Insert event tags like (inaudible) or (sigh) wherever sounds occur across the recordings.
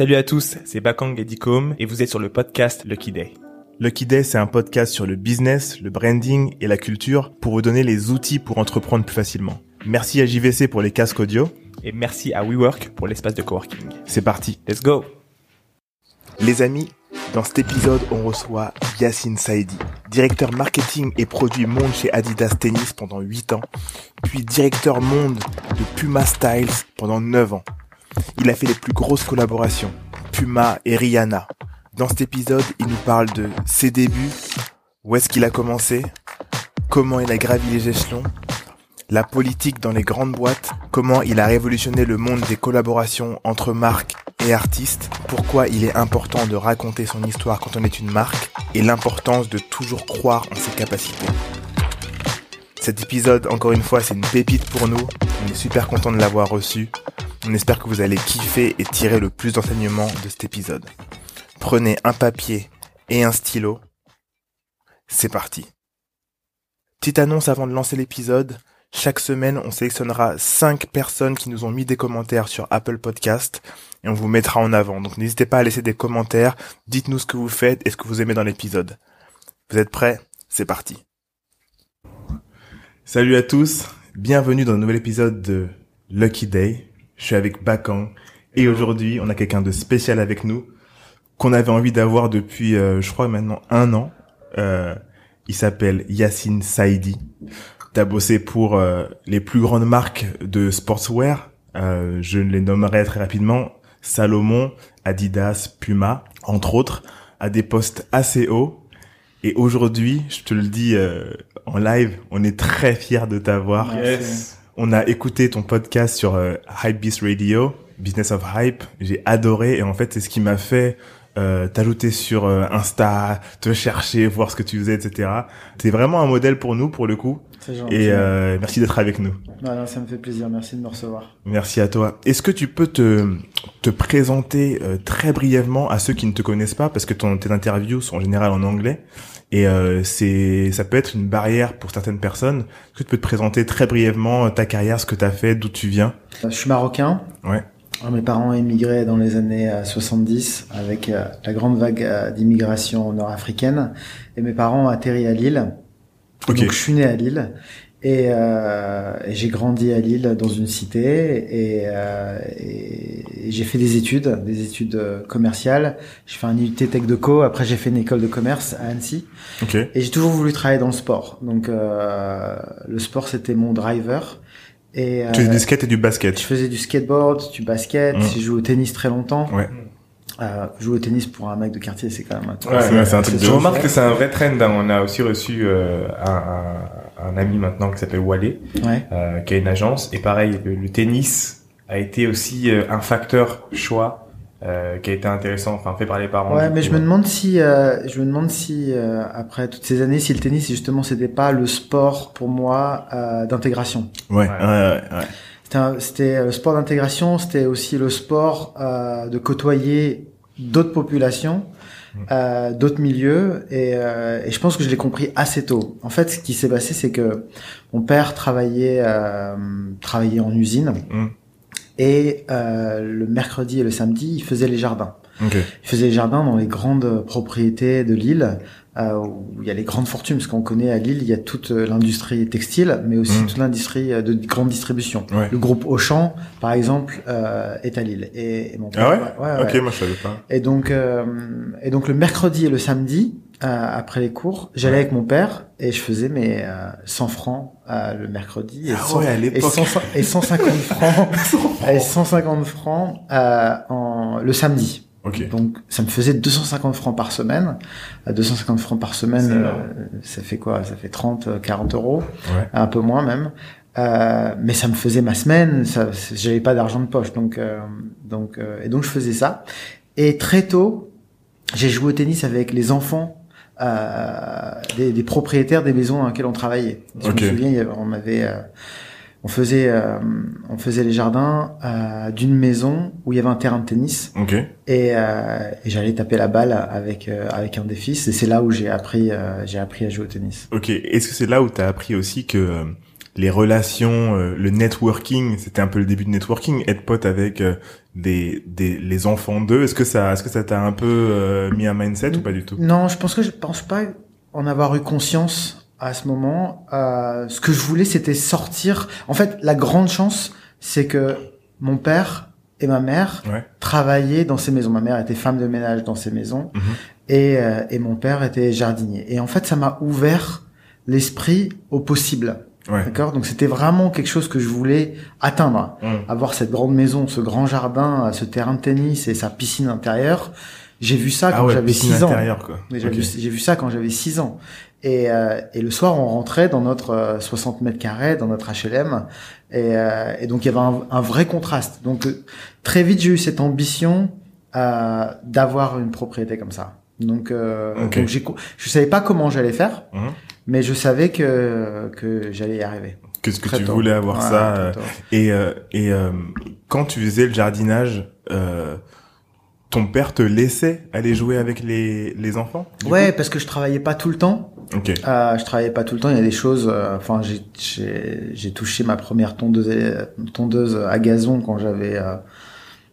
Salut à tous, c'est Bakang Edicom et vous êtes sur le podcast Lucky Day. Lucky Day, c'est un podcast sur le business, le branding et la culture pour vous donner les outils pour entreprendre plus facilement. Merci à JVC pour les casques audio. Et merci à WeWork pour l'espace de coworking. C'est parti. Let's go Les amis, dans cet épisode, on reçoit Yacine Saidi, directeur marketing et produit monde chez Adidas Tennis pendant 8 ans, puis directeur monde de Puma Styles pendant 9 ans. Il a fait les plus grosses collaborations, Puma et Rihanna. Dans cet épisode, il nous parle de ses débuts, où est-ce qu'il a commencé, comment il a gravi les échelons, la politique dans les grandes boîtes, comment il a révolutionné le monde des collaborations entre marques et artistes, pourquoi il est important de raconter son histoire quand on est une marque, et l'importance de toujours croire en ses capacités. Cet épisode, encore une fois, c'est une pépite pour nous. On est super content de l'avoir reçu. On espère que vous allez kiffer et tirer le plus d'enseignements de cet épisode. Prenez un papier et un stylo. C'est parti. Petite annonce avant de lancer l'épisode. Chaque semaine, on sélectionnera 5 personnes qui nous ont mis des commentaires sur Apple Podcast et on vous mettra en avant. Donc n'hésitez pas à laisser des commentaires, dites-nous ce que vous faites et ce que vous aimez dans l'épisode. Vous êtes prêts? C'est parti. Salut à tous, bienvenue dans un nouvel épisode de Lucky Day. Je suis avec Bakang et aujourd'hui on a quelqu'un de spécial avec nous qu'on avait envie d'avoir depuis, euh, je crois maintenant un an. Euh, il s'appelle Yacine Saidi. T'as bossé pour euh, les plus grandes marques de sportswear. Euh, je les nommerai très rapidement. Salomon, Adidas, Puma, entre autres, à des postes assez hauts. Et aujourd'hui, je te le dis euh, en live, on est très fiers de t'avoir. Yes. On a écouté ton podcast sur euh, Hypebeast Radio, Business of Hype. J'ai adoré et en fait, c'est ce qui m'a fait euh, t'ajouter sur euh, Insta, te chercher, voir ce que tu faisais, etc. T'es vraiment un modèle pour nous, pour le coup. Et euh, merci d'être avec nous. Non, non, ça me fait plaisir. Merci de me recevoir. Merci à toi. Est-ce que tu peux te, te présenter euh, très brièvement à ceux qui ne te connaissent pas, parce que ton, tes interviews sont en général en anglais, et euh, c'est ça peut être une barrière pour certaines personnes. Est-ce que tu peux te présenter très brièvement euh, ta carrière, ce que tu as fait, d'où tu viens? Euh, Je suis marocain. Ouais. Mes parents émigraient dans les années euh, 70 avec euh, la grande vague euh, d'immigration nord-africaine. Et mes parents ont atterri à Lille. Ok. Donc je suis né à Lille. Et, euh, et j'ai grandi à Lille dans une cité et, euh, et- et j'ai fait des études, des études euh, commerciales. J'ai fait un IUT Tech de Co. Après j'ai fait une école de commerce à Annecy. Ok. Et j'ai toujours voulu travailler dans le sport. Donc euh, le sport c'était mon driver. Et Tu fais euh, du skate et du basket. je faisais du skateboard, du basket, Mm. j'ai joué au tennis très longtemps. Ouais. Euh, jouer au tennis pour un mec de quartier, c'est quand même un truc. Ouais, c'est- c'est un truc de Je remarque que c'est un vrai trend. hein. On a aussi reçu euh, un, un, un ami maintenant qui s'appelle Wale, Ouais. euh, qui a une agence. Et pareil, le, le tennis a été aussi euh, un facteur choix euh, qui a été intéressant, enfin fait par les parents. Ouais, mais coup, je me euh. demande si, euh, je me demande si euh, après toutes ces années, si le tennis justement c'était pas le sport pour moi euh, d'intégration. Ouais. Ouais. Ouais. ouais. C'était, un- c'était euh, le sport d'intégration, c'était aussi le sport euh, de côtoyer d'autres populations, euh, d'autres milieux, et, euh, et je pense que je l'ai compris assez tôt. En fait, ce qui s'est passé, c'est que mon père travaillait, euh, travaillait en usine, Mm. et euh, le mercredi et le samedi, il faisait les jardins. Il faisait les jardins dans les grandes propriétés de Lille, euh, où il y a les grandes fortunes, parce qu'on connaît à Lille, il y a toute euh, l'industrie textile, mais aussi Mm. toute l'industrie euh, de grande distribution. Ouais. Le groupe Auchan, par exemple, euh, est à Lille. Et, et mon Ah ouais, ouais, Ok, ouais. moi je savais pas. Et donc, euh, et donc le mercredi et le samedi, euh, après les cours, j'allais Ouais. avec mon père et je faisais mes euh, 100 francs euh, le mercredi et, Ah 100 ouais, à et, l'époque. 100 et 150 (laughs) francs et 150 francs euh, en, le samedi. Ok. Donc ça me faisait 250 francs par semaine. À 250 francs par semaine, euh, ça fait quoi? Ça fait 30, euh, 40 euros, Ouais. un peu moins même. Euh, mais ça me faisait ma semaine. J'avais pas d'argent de poche, donc euh, donc euh, et donc je faisais ça. Et très tôt, j'ai joué au tennis avec les enfants. euh, des, des propriétaires des maisons dans lesquelles on travaillait. Je me souviens, on avait, euh, on faisait, euh, on faisait les jardins euh, d'une maison où il y avait un terrain de tennis. Ok. Et, euh, et j'allais taper la balle avec euh, avec un des fils et c'est là où j'ai appris euh, j'ai appris à jouer au tennis. Ok. Est-ce que c'est là où tu as appris aussi que euh, les relations, euh, le networking, c'était un peu le début de networking, être pote avec des, des les enfants d'eux. Est-ce que ça, est-ce que ça t'a un peu euh, mis un mindset ou pas du tout? Non, je pense que je pense pas en avoir eu conscience à ce moment. Euh, ce que je voulais, c'était sortir. En fait, la grande chance, c'est que mon père et ma mère Ouais. travaillaient dans ces maisons. Ma mère était femme de ménage dans ces maisons Mhm. et, euh, et mon père était jardinier. Et en fait, ça m'a ouvert l'esprit au possible. Ouais. D'accord? Donc c'était vraiment quelque chose que je voulais atteindre. Mm. Avoir cette grande maison, ce grand jardin, ce terrain de tennis et sa piscine intérieure. J'ai vu ça Ah quand ouais, j'avais piscine 6 ans. quoi. Mais vu, j'ai vu ça quand j'avais 6 ans. Et, euh, et le soir, on rentrait dans notre euh, 60 mètres carrés, dans notre HLM. Et, euh, et donc, il y avait un, un vrai contraste. Donc, euh, très vite, j'ai eu cette ambition euh, d'avoir une propriété comme ça. Donc, euh, Ok. donc je savais pas comment j'allais faire, Mhm. mais je savais que, que j'allais y arriver. Qu'est-ce que Très tu tôt. voulais avoir ça euh. Et euh, et euh, quand tu faisais le jardinage, euh, ton père te laissait aller jouer avec les les enfants Ouais, parce que je travaillais pas tout le temps. Ok. Euh, je travaillais pas tout le temps. Il y a des choses. euh, Enfin, j'ai j'ai j'ai touché ma première tondeuse tondeuse à gazon quand j'avais euh,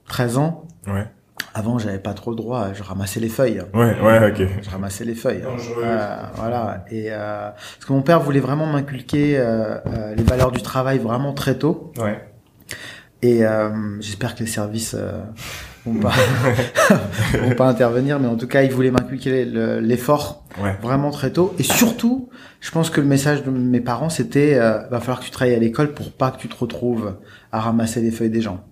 13 ans. Ouais. Avant, j'avais pas trop le droit. Je ramassais les feuilles. Ouais. Ouais. Ok. Je ramassais les feuilles. Dangereux. Euh, voilà. Et euh, parce que mon père voulait vraiment m'inculquer euh, euh, les valeurs du travail vraiment très tôt. Ouais. Et euh, j'espère que les services euh, vont pas (laughs) vont pas intervenir, mais en tout cas, il voulait m'inculquer le- l'effort Ouais. vraiment très tôt. Et surtout, je pense que le message de mes parents, c'était euh, va falloir que tu travailles à l'école pour pas que tu te retrouves à ramasser les feuilles des gens.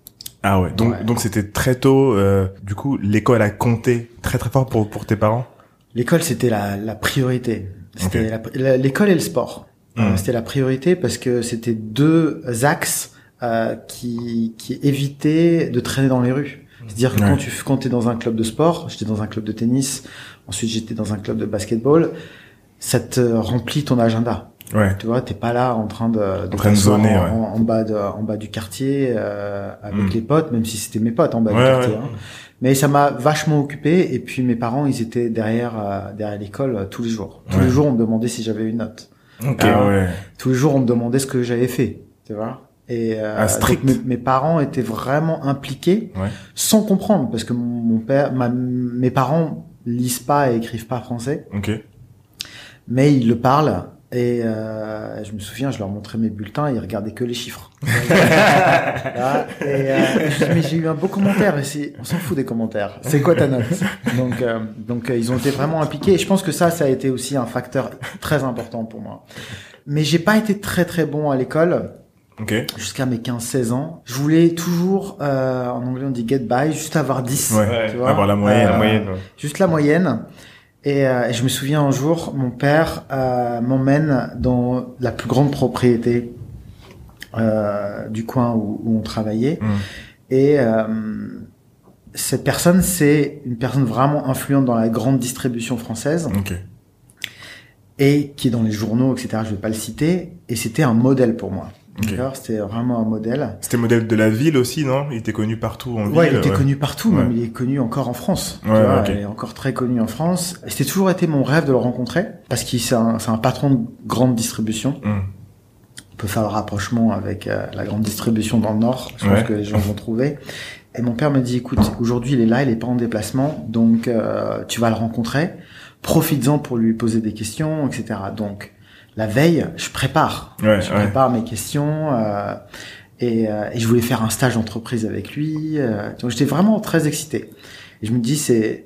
Ah ouais. Donc Ouais. donc c'était très tôt. euh, du coup, l'école a compté très très fort pour pour tes parents? L'école, c'était la, la priorité. C'était l'école et le sport. Euh, c'était la priorité parce que c'était deux axes euh, qui, qui évitaient de traîner dans les rues. C'est-à-dire que Ouais. quand tu quand es dans un club de sport, j'étais dans un club de tennis, ensuite j'étais dans un club de basketball, ça te remplit ton agenda. Ouais. Tu vois, t'es pas là en train de, de En train de zoner, en, ouais. en, en bas de, en bas du quartier euh, avec Mm. les potes, même si c'était mes potes en bas Ouais, du quartier. hein. Mais ça m'a vachement occupé. Et puis mes parents, ils étaient derrière euh, derrière l'école euh, tous les jours. Tous les jours, on me demandait si j'avais une note. Ok. Ah. ouais. Tous les jours, on me demandait ce que j'avais fait. Tu vois. Et euh, Ah, donc, mes, mes parents étaient vraiment impliqués, Ouais. sans comprendre, parce que mon, père, ma- mes parents lisent pas et écrivent pas français Ok. mais ils le parlent. Et euh, je me souviens, je leur montrais mes bulletins, ils regardaient que les chiffres. (laughs) Et euh, je dis, mais j'ai eu un beau commentaire, et on s'en fout des commentaires. C'est quoi ta note? Donc, euh, donc euh, ils ont été vraiment impliqués. Et je pense que ça, ça a été aussi un facteur très important pour moi. Mais j'ai pas été très très bon à l'école Ok. jusqu'à mes 15-16 ans. Je voulais toujours, euh, en anglais on dit get by, juste avoir 10. Ouais. Tu vois Avoir la moyenne. Euh, La moyenne. ouais. juste la moyenne. Et, euh, et je me souviens un jour, mon père euh, m'emmène dans la plus grande propriété euh, du coin où, où on travaillait. Mm. Et euh, cette personne, c'est une personne vraiment influente dans la grande distribution française Ok. et qui est dans les journaux, etc. Je vais pas le citer. Et c'était un modèle pour moi. Ok. D'accord C'était vraiment un modèle. C'était modèle de la ville aussi, non? Il était connu partout en ville. Ouais, il était connu partout, Ouais. même il est connu encore en France. tu Ouais, vois. Il est encore très connu en France. C'était toujours été mon rêve de le rencontrer parce qu'il c'est un, un patron de grande distribution. Mm. On peut faire le rapprochement avec euh, la grande distribution dans le Nord. Je pense que les gens vont trouver. Et mon père me dit, écoute, aujourd'hui il est là, il est pas en déplacement, donc euh, tu vas le rencontrer. Profites-en pour lui poser des questions, etc. Donc la veille, je prépare. Ouais, je ouais. prépare mes questions. euh, et, euh, et je voulais faire un stage d'entreprise avec lui. euh, donc j'étais vraiment très excité. Et je me dis, c'est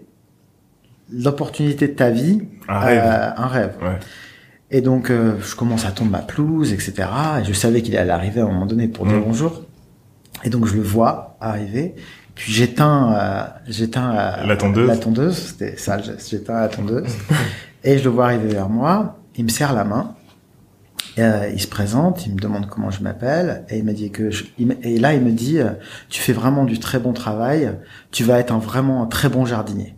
l'opportunité de ta vie, Un rêve. euh, un rêve. Ouais. Et donc, euh, je commence à tondre ma pelouse, etc. Et je savais qu'il allait arriver à un moment donné pour dire Mm. bonjour. Et donc, je le vois arriver. Puis j'éteins, euh, j'éteins La tondeuse. La tondeuse, c'était ça. J'éteins la tondeuse. (laughs) et je le vois arriver vers moi. Il me serre la main. Et, euh, il se présente, il me demande comment je m'appelle, et il m'a dit que je, et là il me dit, euh, tu fais vraiment du très bon travail, tu vas être un vraiment un très bon jardinier.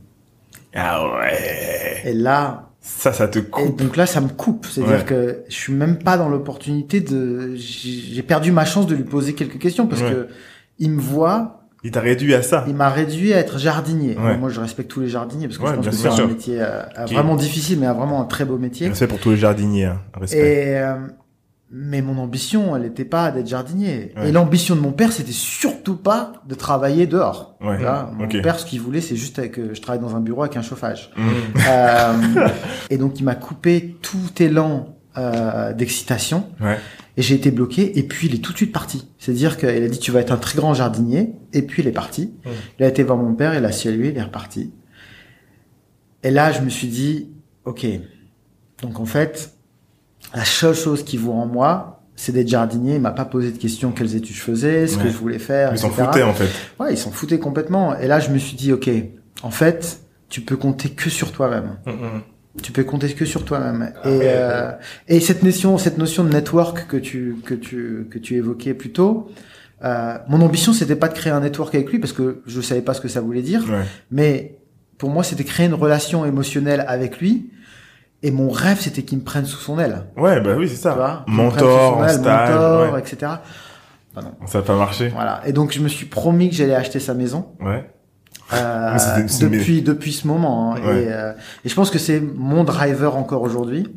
Ah ouais. Et là, Ça, ça te et coupe. donc là, ça me coupe. C'est-à-dire Ouais. que je suis même pas dans l'opportunité de. J'ai j'ai perdu ma chance de lui poser quelques questions parce Ouais. que il me voit, Il t'a réduit à ça. il m'a réduit à être jardinier. Ouais. Moi, je respecte tous les jardiniers parce que Ouais, je pense que c'est un métier euh, Qui- vraiment difficile, mais vraiment un très beau métier. Respect pour tous les jardiniers. hein. Respect. Et euh, mais mon ambition, elle n'était pas d'être jardinier. Et l'ambition de mon père, c'était surtout pas de travailler dehors. Mon père, ce qu'il voulait, c'est juste que je travaille dans un bureau avec un chauffage. Mm. Euh, (laughs) et donc, il m'a coupé tout élan euh, d'excitation. Et j'ai été bloqué. Et puis, il est tout de suite parti. C'est-à-dire qu'il a dit, tu vas être un très grand jardinier. Et puis, il est parti. Mm. Il a été voir mon père, il a salué, il est reparti. Et là, je me suis dit, ok. Donc, en fait, la seule chose qui vaut en moi, c'est d'être jardinier. Il m'a pas posé de questions quelles études je faisais, ce Ouais. que je voulais faire, Ils s'en foutaient en fait. Ouais, ils s'en foutaient complètement. Et là, je me suis dit, ok, en fait, tu peux compter que sur toi-même. Tu peux compter que sur toi-même. Ah et, ouais, euh, et cette notion, cette notion de network que tu que tu que tu évoquais plus tôt, euh, mon ambition c'était pas de créer un network avec lui parce que je savais pas ce que ça voulait dire, Ouais. mais pour moi c'était créer une relation émotionnelle avec lui. Et mon rêve c'était qu'il me prenne sous son aile. Ouais, bah oui, c'est Tu ça. vois Mentor, aile, mentor, etc. Non. Ça n'a pas marché. Voilà. Et donc je me suis promis que j'allais acheter sa maison. Ouais. Euh, c'est- depuis depuis ce moment hein. Ouais. et, euh, et je pense que c'est mon driver encore aujourd'hui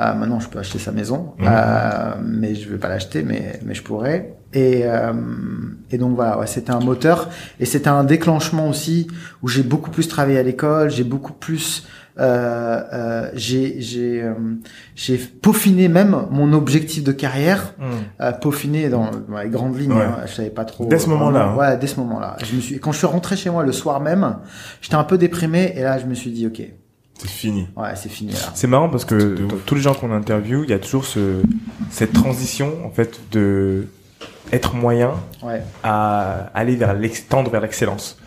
euh, maintenant je peux acheter sa maison Mhm. euh, mais je vais pas l'acheter mais mais je pourrais et euh, et donc voilà ouais, c'était un moteur et c'était un déclenchement aussi où j'ai beaucoup plus travaillé à l'école j'ai beaucoup plus euh, euh, j'ai j'ai euh, j'ai peaufiné même mon objectif de carrière euh, peaufiné dans, dans les grandes lignes. Ouais. hein. Je savais pas trop. Dès ce moment-là, hein. Ouais, dès ce moment-là. Je me suis, quand je suis rentré chez moi le soir même, j'étais un peu déprimé et là je me suis dit ok, C'est fini. ouais c'est fini. C'est marrant parce que dans tous les gens qu'on interviewe, il y a toujours ce, cette transition en fait de être moyen Ouais. à aller vers l'ex- tendre vers l'excellence.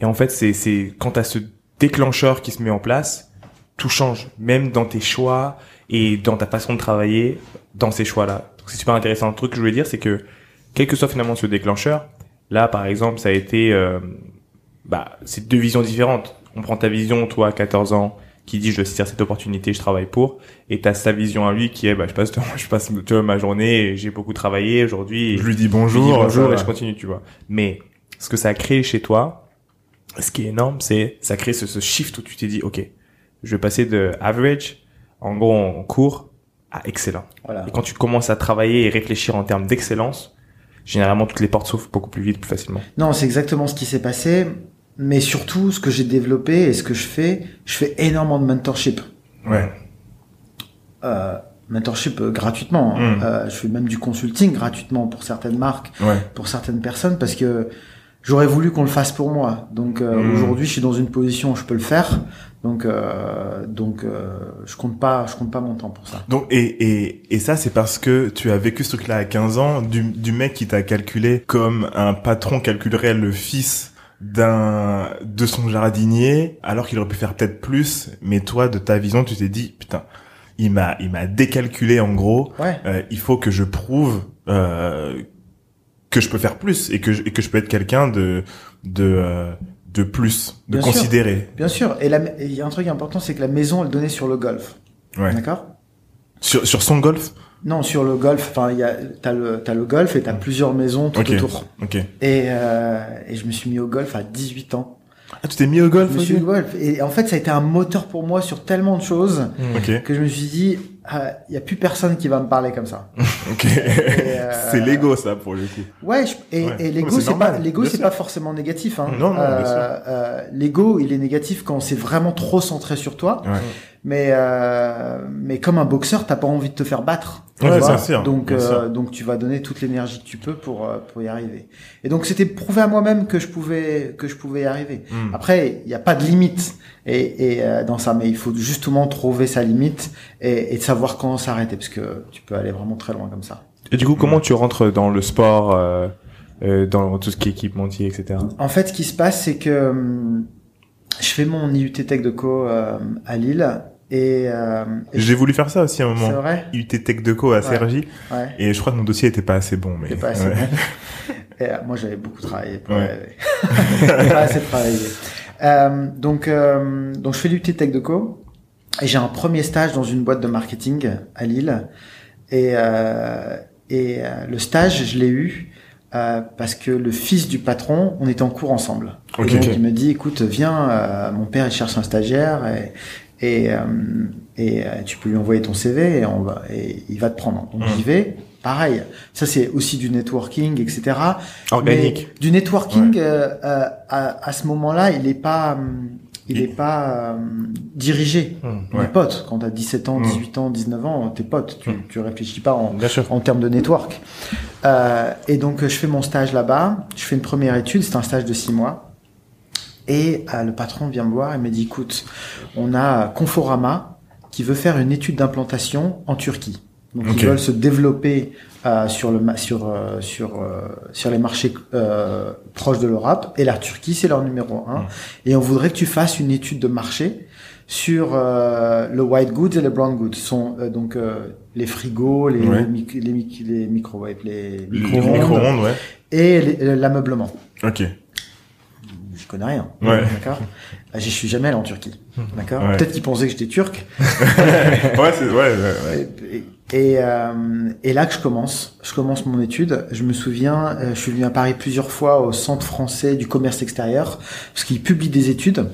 Et en fait, c'est c'est quand t'as ce déclencheur qui se met en place, tout change, même dans tes choix et dans ta façon de travailler dans ces choix-là. C'est super intéressant. Le truc que je voulais dire, c'est que quel que soit finalement ce déclencheur, là par exemple, ça a été, euh, bah, c'est deux visions différentes. On prend ta vision, toi, à 14 ans, qui dit je saisir cette opportunité, je travaille pour, et t'as sa vision à lui qui est, bah, je passe, (laughs) je passe, tu vois, ma journée, j'ai beaucoup travaillé aujourd'hui. Je lui dis je lui bonjour. dis bonjour et je continue, tu vois. Mais ce que ça a créé chez toi, ce qui est énorme, c'est ça crée ce, ce shift où tu t'es dit, ok, je vais passer de average, en gros en cours, à excellent. Voilà. Et quand tu commences à travailler et réfléchir en termes d'excellence, généralement toutes les portes s'ouvrent beaucoup plus vite, plus facilement. Non, c'est exactement ce qui s'est passé. Mais surtout, ce que j'ai développé et ce que je fais, je fais énormément de mentorship. Ouais. Euh, mentorship euh, gratuitement. hein. Mm. Euh, je fais même du consulting gratuitement pour certaines marques, Ouais. pour certaines personnes, parce que j'aurais voulu qu'on le fasse pour moi. Donc euh, Mm. aujourd'hui, je suis dans une position où je peux le faire. Donc euh, donc euh, je compte pas, je compte pas mon temps pour ça. Donc et et et ça c'est parce que tu as vécu ce truc-là à 15 ans du du mec qui t'a calculé comme un patron calculerait le fils d'un de son jardinier alors qu'il aurait pu faire peut-être plus mais toi de ta vision tu t'es dit putain il m'a il m'a décalculé en gros Ouais. Euh, il faut que je prouve euh, que je peux faire plus et que je, et que je peux être quelqu'un de de euh, de plus de Bien sûr. considéré Bien sûr. Et il y a un truc important, c'est que la maison, elle donnait sur le golf. ouais D'accord? Sur sur son golf? Non, sur le golf. Enfin, il y a, t'as le, t'as le golf et t'as plusieurs maisons tout autour. ok Et, euh, et je me suis mis au golf à 18 ans. Ah tu t'es mis au golf Je me suis au golf. Et en fait, ça a été un moteur pour moi sur tellement de choses ok que je me suis dit, ah, il y a plus personne qui va me parler comme ça. (laughs) ok (laughs) euh, c'est l'ego ça pour le coup Ouais, je- et, Ouais. et l'ego, c'est pas, l'ego, c'est pas forcément négatif. Hein. Non, non, sûr. euh, l'ego, il est négatif quand c'est vraiment trop centré sur toi. Ouais. Mais euh, mais comme un boxeur, t'as pas envie de te faire battre. tu Ouais, vois. bien sûr, Donc bien euh, sûr. donc tu vas donner toute l'énergie que tu peux pour euh, pour y arriver. Et donc c'était prouver à moi-même que je pouvais que je pouvais y arriver. Hmm. Après, il n'y a pas de limite et, et euh, dans ça, mais il faut justement trouver sa limite et, et de savoir quand s'arrêter parce que tu peux aller vraiment très loin comme ça. Et du coup, comment tu rentres dans le sport, euh, euh, dans tout ce qui est équipementier, etc. En fait, ce qui se passe, c'est que hum, je fais mon IUT Tech de Co euh, à Lille et, euh, et j'ai voulu faire ça aussi à un c'est moment vrai, UT Tech Deco à CRJ ouais. et je crois que mon dossier était pas assez bon mais C'est pas assez ouais. bon. (laughs) Et, euh, moi, j'avais beaucoup travaillé pour (laughs) pas assez travaillé. Euh, donc, euh, donc, je fais l'UT Tech de Co. Et j'ai un premier stage dans une boîte de marketing à Lille. Et, euh, et euh, le stage, je l'ai eu euh, parce que le fils du patron, on était en cours ensemble. Ok, et donc, ok. il me dit, écoute, viens, euh, mon père, il cherche un stagiaire. Et, et euh, et euh, tu peux lui envoyer ton CV et on va et il va te prendre. Donc Mhm. j'y vais. Pareil, ça c'est aussi du networking, etc. Organique. Mais du networking euh, euh, à, à ce moment-là, il est pas, hum, il est pas euh, dirigé. Est ouais. potes. Quand t'as 17 ans, Mm. 18 ans, 19 ans, t'es potes. Tu, Mm. tu réfléchis pas en, en termes de network. Euh, et donc, je fais mon stage là-bas. Je fais une première étude. C'est un stage de 6 mois. Et euh, le patron vient me voir et me dit, écoute, on a Conforama qui veut faire une étude d'implantation en Turquie. Donc, ils veulent se développer euh, sur le sur euh, sur euh, sur les marchés euh, proches de l'Europe et la Turquie c'est leur numéro un. Et on voudrait que tu fasses une étude de marché sur euh, le white goods et le brown goods. Ce sont euh, donc euh, les frigos, les Ouais. les, mic- les, mic- les microwaves, les micro-ondes ouais. et l'ameublement. Ok. Je connais rien. Ouais. D'accord? Euh, J'y suis jamais allé en Turquie. D'accord? Ouais. Peut-être qu'ils pensaient que j'étais turc. (laughs) ouais, c'est, ouais, ouais, ouais. Et, et, euh, et là que je commence, je commence mon étude. Je me souviens, euh, je suis venu à Paris plusieurs fois au Centre français du commerce extérieur parce qu'ils publient des études.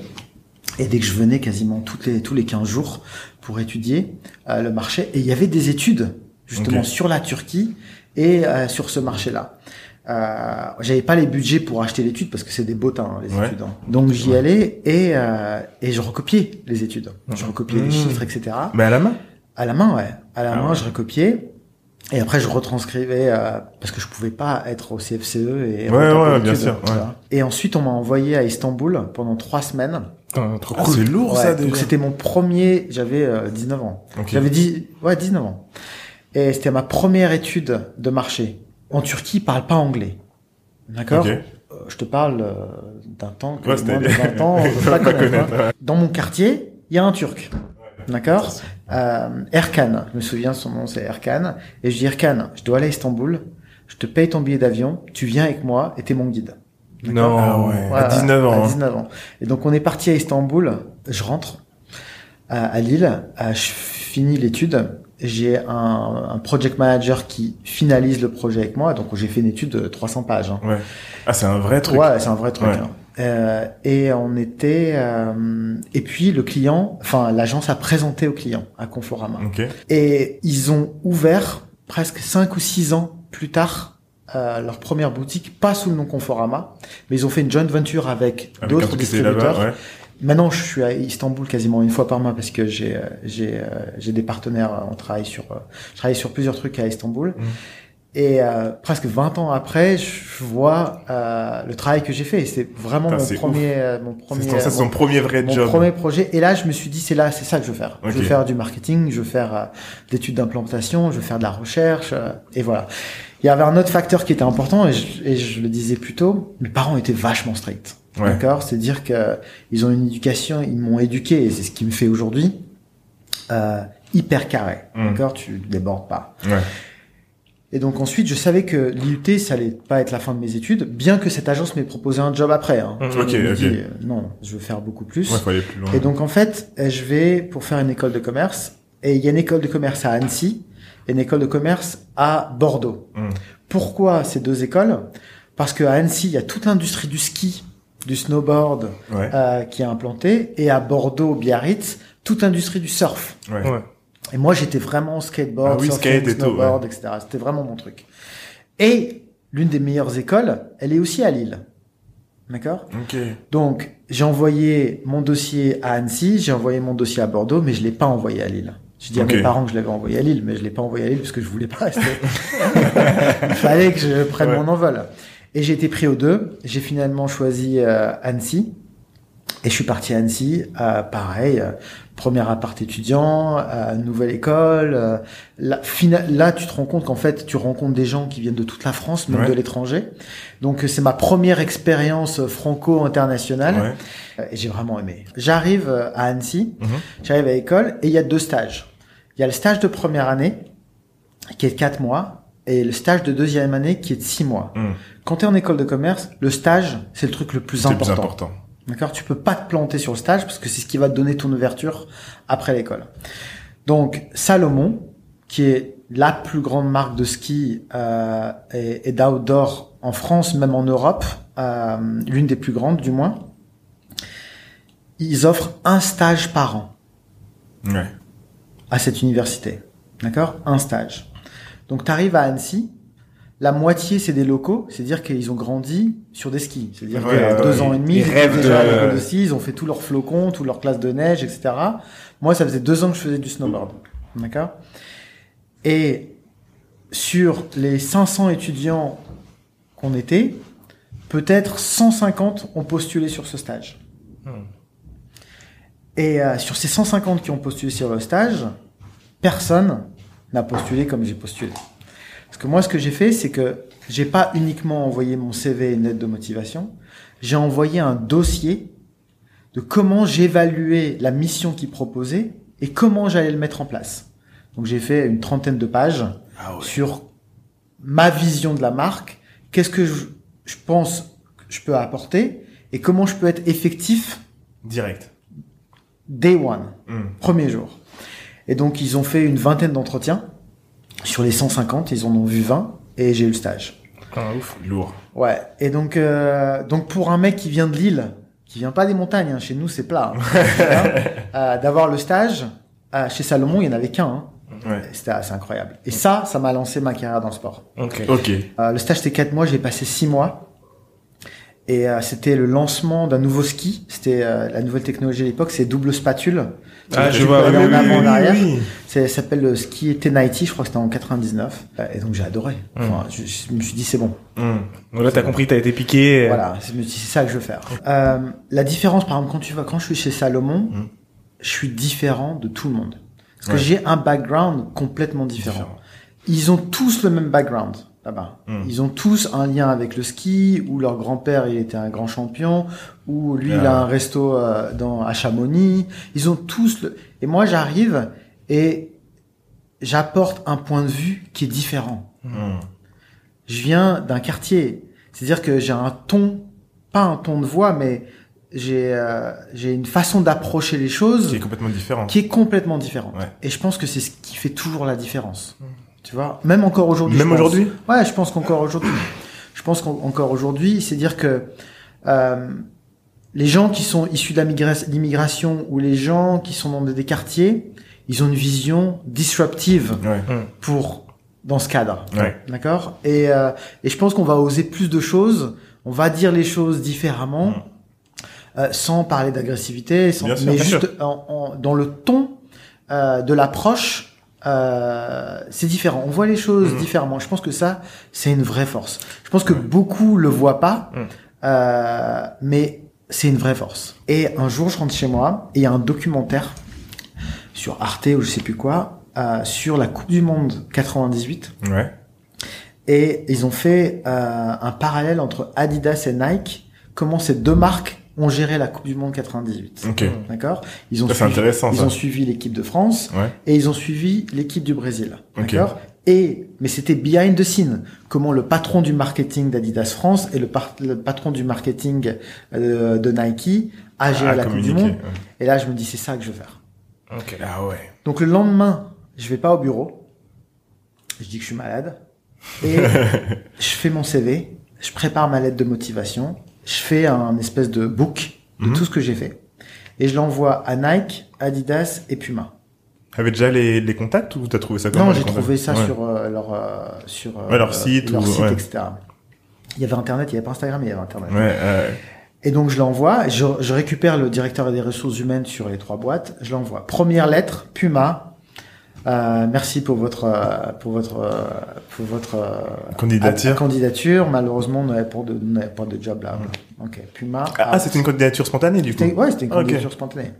Et dès que je venais quasiment toutes les, tous les 15 jours pour étudier euh, le marché, et il y avait des études justement sur la Turquie et euh, sur ce marché-là. Euh, J'avais pas les budgets pour acheter l'étude parce que c'est des bottins hein, les Ouais. études. hein. Donc j'y allais et euh, et je recopiais les études. Je recopiais les Mmh. chiffres, etc. Mais à la main? À la main, ouais. À la Ah main, ouais. je recopiais. Et après, je retranscrivais euh, parce que je pouvais pas être au CFCE et bien sûr. Et ensuite, on m'a envoyé à Istanbul pendant trois semaines. Putain, trop Ah, cool. c'est lourd ça donc déjà. c'était mon premier. J'avais euh, 19 ans. Ok. J'avais dit ouais 19 ans. Et c'était ma première étude de marché. En Turquie, ils parlent pas anglais. D'accord. Euh, Je te parle euh, d'un temps que Ouais, c'était- moins de 20 ans, (laughs) on pas pas connaître. hein. Dans mon quartier, il y a un Turc. D'accord euh, Erkan, je me souviens son nom c'est Erkan. Et je dis Erkan, je dois aller à Istanbul, je te paye ton billet d'avion, tu viens avec moi et t'es mon guide. Non, Ah ouais. à 19 ans. À hein. 19 ans. Et donc on est parti à Istanbul, je rentre à, à Lille, je finis l'étude, j'ai un, un project manager qui finalise le projet avec moi, donc j'ai fait une étude de 300 pages. hein. Ouais. Ah, c'est un vrai truc. Ouais, c'est un vrai truc. Ouais. hein. Euh, et on était, euh, et puis le client, enfin l'agence a présenté au client à Conforama. Ok. Et ils ont ouvert presque cinq ou six ans plus tard euh, leur première boutique, pas sous le nom Conforama, mais ils ont fait une joint venture avec, Avec d'autres distributeurs. ouais. Maintenant, je suis à Istanbul quasiment une fois par mois parce que j'ai euh, j'ai euh, j'ai des partenaires. euh, On travaille sur je travaille sur plusieurs trucs à Istanbul. Mhm. Et euh, presque 20 ans après, je vois euh, le travail que j'ai fait. C'est vraiment Putain, mon premier, euh, mon premier, mon son premier vrai mon job. premier projet. Et là, je me suis dit, c'est là, c'est ça que je veux faire. Je veux faire du marketing, je veux faire euh, d'études d'implantation, je veux faire de la recherche, et voilà. Il y avait un autre facteur qui était important, et je, et je le disais plus tôt, mes parents étaient vachement stricts. Ouais. D'accord? C'est dire que ils ont une éducation, ils m'ont éduqué, et c'est ce qui me fait aujourd'hui, euh, hyper carré. Mm. D'accord? Tu débordes pas. Ouais. Et donc ensuite, je savais que l'IUT, ça allait pas être la fin de mes études, bien que cette agence m'ait proposé un job après. Hein. Mm, Je ok, ok. dis, euh, non, je veux faire beaucoup plus. Ouais, faut aller plus loin. Et donc en fait, euh, je vais pour faire une école de commerce. Et il y a une école de commerce à Annecy et une école de commerce à Bordeaux. Mm. Pourquoi ces deux écoles? Parce qu'à Annecy, il y a toute l'industrie du ski, du snowboard Ouais. euh, qui est implantée. Et à Bordeaux, Biarritz, toute l'industrie du surf. Ouais. Ouais. Et moi, j'étais vraiment skateboard, Ah oui, surfing, skate et tout, snowboard, etc. C'était vraiment mon truc. Et l'une des meilleures écoles, elle est aussi à Lille. D'accord? Ok. donc, j'ai envoyé mon dossier à Annecy, j'ai envoyé mon dossier à Bordeaux, mais je l'ai pas envoyé à Lille. J'ai dit Ok. à mes parents que je l'avais envoyé à Lille, mais je l'ai pas envoyé à Lille parce que je voulais pas rester. (laughs) Il fallait que je prenne Ouais. mon envol. Et j'ai été pris aux deux. J'ai finalement choisi euh, Annecy. Et je suis parti à Annecy, euh, pareil, euh, premier appart étudiant, euh, nouvelle école. euh, là, là, tu te rends compte qu'en fait, tu rencontres des gens qui viennent de toute la France, même Ouais. de l'étranger. Donc, euh, c'est ma première expérience franco-internationale. Ouais. Et j'ai vraiment aimé. J'arrive à Annecy, Mhm. j'arrive à l'école et il y a deux stages. Il y a le stage de première année qui est de quatre mois et le stage de deuxième année qui est de six mois. Mm. Quand tu es en école de commerce, le stage, c'est le truc le plus C'est le plus important. important. D'accord? Tu peux pas te planter sur le stage parce que c'est ce qui va te donner ton ouverture après l'école. Donc Salomon, qui est la plus grande marque de ski euh, et, et d'outdoor en France, même en Europe, euh, l'une des plus grandes du moins, ils offrent un stage par an. Ouais. à cette université. D'accord? Un stage. Donc tu arrives à Annecy, la moitié c'est des locaux, c'est-à-dire qu'ils ont grandi sur des skis. C'est-à-dire Ouais, qu'à ouais, deux ouais. ans et demi, Ils rêvent déjà à de- l'école de ski, ils ont fait tous leurs flocons, toutes leurs classes de neige, etc. Moi, ça faisait deux ans que je faisais du snowboard. D'accord? Et sur les 500 étudiants qu'on était, peut-être 150 ont postulé sur ce stage. Hmm. Et euh, sur ces 150 qui ont postulé sur le stage, personne n'a postulé comme j'ai postulé. Parce que moi, ce que j'ai fait, c'est que j'ai pas uniquement envoyé mon CV et une lettre de motivation, j'ai envoyé un dossier de comment j'évaluais la mission qu'ils proposaient et comment j'allais le mettre en place. Donc j'ai fait une trentaine de pages Ah ouais. sur ma vision de la marque, qu'est-ce que je, je pense que je peux apporter et comment je peux être effectif Direct. day one, Hmm. premier jour. Et donc ils ont fait une vingtaine d'entretiens. Sur les 150, ils en ont vu 20 et j'ai eu le stage. Ah, ouf. Lourd. Ouais. Et donc, euh, donc pour un mec qui vient de Lille, qui vient pas des montagnes, hein, chez nous c'est plat, (laughs) hein, euh, d'avoir le stage, euh, chez Salomon il y en avait qu'un. Hein. Ouais. C'était assez incroyable. Et ça, ça m'a lancé ma carrière dans le sport. Ok. Ok. Euh, le stage c'était 4 mois, j'ai passé 6 mois. Et euh, c'était le lancement d'un nouveau ski. C'était euh, la nouvelle technologie à l'époque, c'est double spatule. Ah, je vois. Oui, en oui, avant, en arrière. oui. C'est- Ça s'appelle le ski T90, je crois que c'était en 99. Euh, Et donc j'ai adoré. Enfin, je, je me suis dit c'est bon. Hmm. Donc là, t'as compris, t'as été piqué. Voilà, c'est ça que je veux faire. Euh, la différence, par exemple, quand tu vas, quand je suis chez Salomon, Mm. je suis différent de tout le monde. Parce que j'ai un background complètement différent. Différent. Ils ont tous le même background là-bas. Mm. Ils ont tous un lien avec le ski, ou leur grand-père il était un grand champion, ou lui il a Ah. un resto euh, dans à Chamonix. Ils ont tous le. Et moi j'arrive et j'apporte un point de vue qui est différent. Hmm. Je viens d'un quartier, c'est-à-dire que j'ai un ton, pas un ton de voix, mais j'ai euh, j'ai une façon d'approcher les choses Qui est complètement différent. qui est complètement différente. Ouais. Et je pense que c'est ce qui fait toujours la différence. Tu vois, même encore aujourd'hui. Même je pense. aujourd'hui? Ouais, je pense qu'encore aujourd'hui. Je pense qu'encore aujourd'hui, c'est dire que euh, les gens qui sont issus de l'immigration ou les gens qui sont dans des, quartiers, ils ont une vision disruptive Ouais. pour dans ce cadre. Ouais. D'accord? Et, euh, et je pense qu'on va oser plus de choses, on va dire les choses différemment, Mm. euh, sans parler d'agressivité, sans, Bien sûr, mais juste en, en- dans le ton euh, de l'approche. Euh, c'est différent. On voit les choses Mm. différemment. Je pense que ça, c'est une vraie force. Je pense que beaucoup le voient pas, Mm. euh, mais c'est une vraie force. Et un jour, je rentre chez moi et il y a un documentaire sur Arte ou je sais plus quoi euh, sur la Coupe du Monde 98 Ouais. et ils ont fait un parallèle entre Adidas et Nike, comment ces deux marques ont géré la Coupe du Monde 98. Ok. D'accord? Ils ont Ça, suivi, intéressant, ils ça. ont suivi l'équipe de France Ouais. et ils ont suivi l'équipe du Brésil. Ok. D'accord? Et mais c'était behind the scene, comment le patron du marketing d'Adidas France et le, par- le patron du marketing euh, de Nike a géré Ah, la Coupe du Monde. Et là, je me dis c'est ça que je veux faire. Ok. Ah ouais. Donc le lendemain, je vais pas au bureau. Je dis que je suis malade. Et (laughs) je fais mon CV. Je prépare ma lettre de motivation. Je fais un espèce de book de Mhm. tout ce que j'ai fait. Et je l'envoie à Nike, Adidas et Puma. T'avais déjà les, les contacts ou t'as trouvé ça comment non, j'ai trouvé ça Ouais. sur euh, leur euh, sur euh, Ouais, leur site leur ou- site, ouais. etc. Il y avait Internet, il y avait pas Instagram, mais il y avait Internet. Et donc je l'envoie, je, je récupère le directeur des ressources humaines sur les trois boîtes, je l'envoie. Première lettre, Puma. Euh, merci pour votre euh, pour votre euh, pour votre Candidature. candidature. Malheureusement, on n'avait pas de on n'avait pas de job là. Ok, Puma. Ah, ah, c'était une candidature spontanée du coup. Ouais, c'était une candidature spontanée.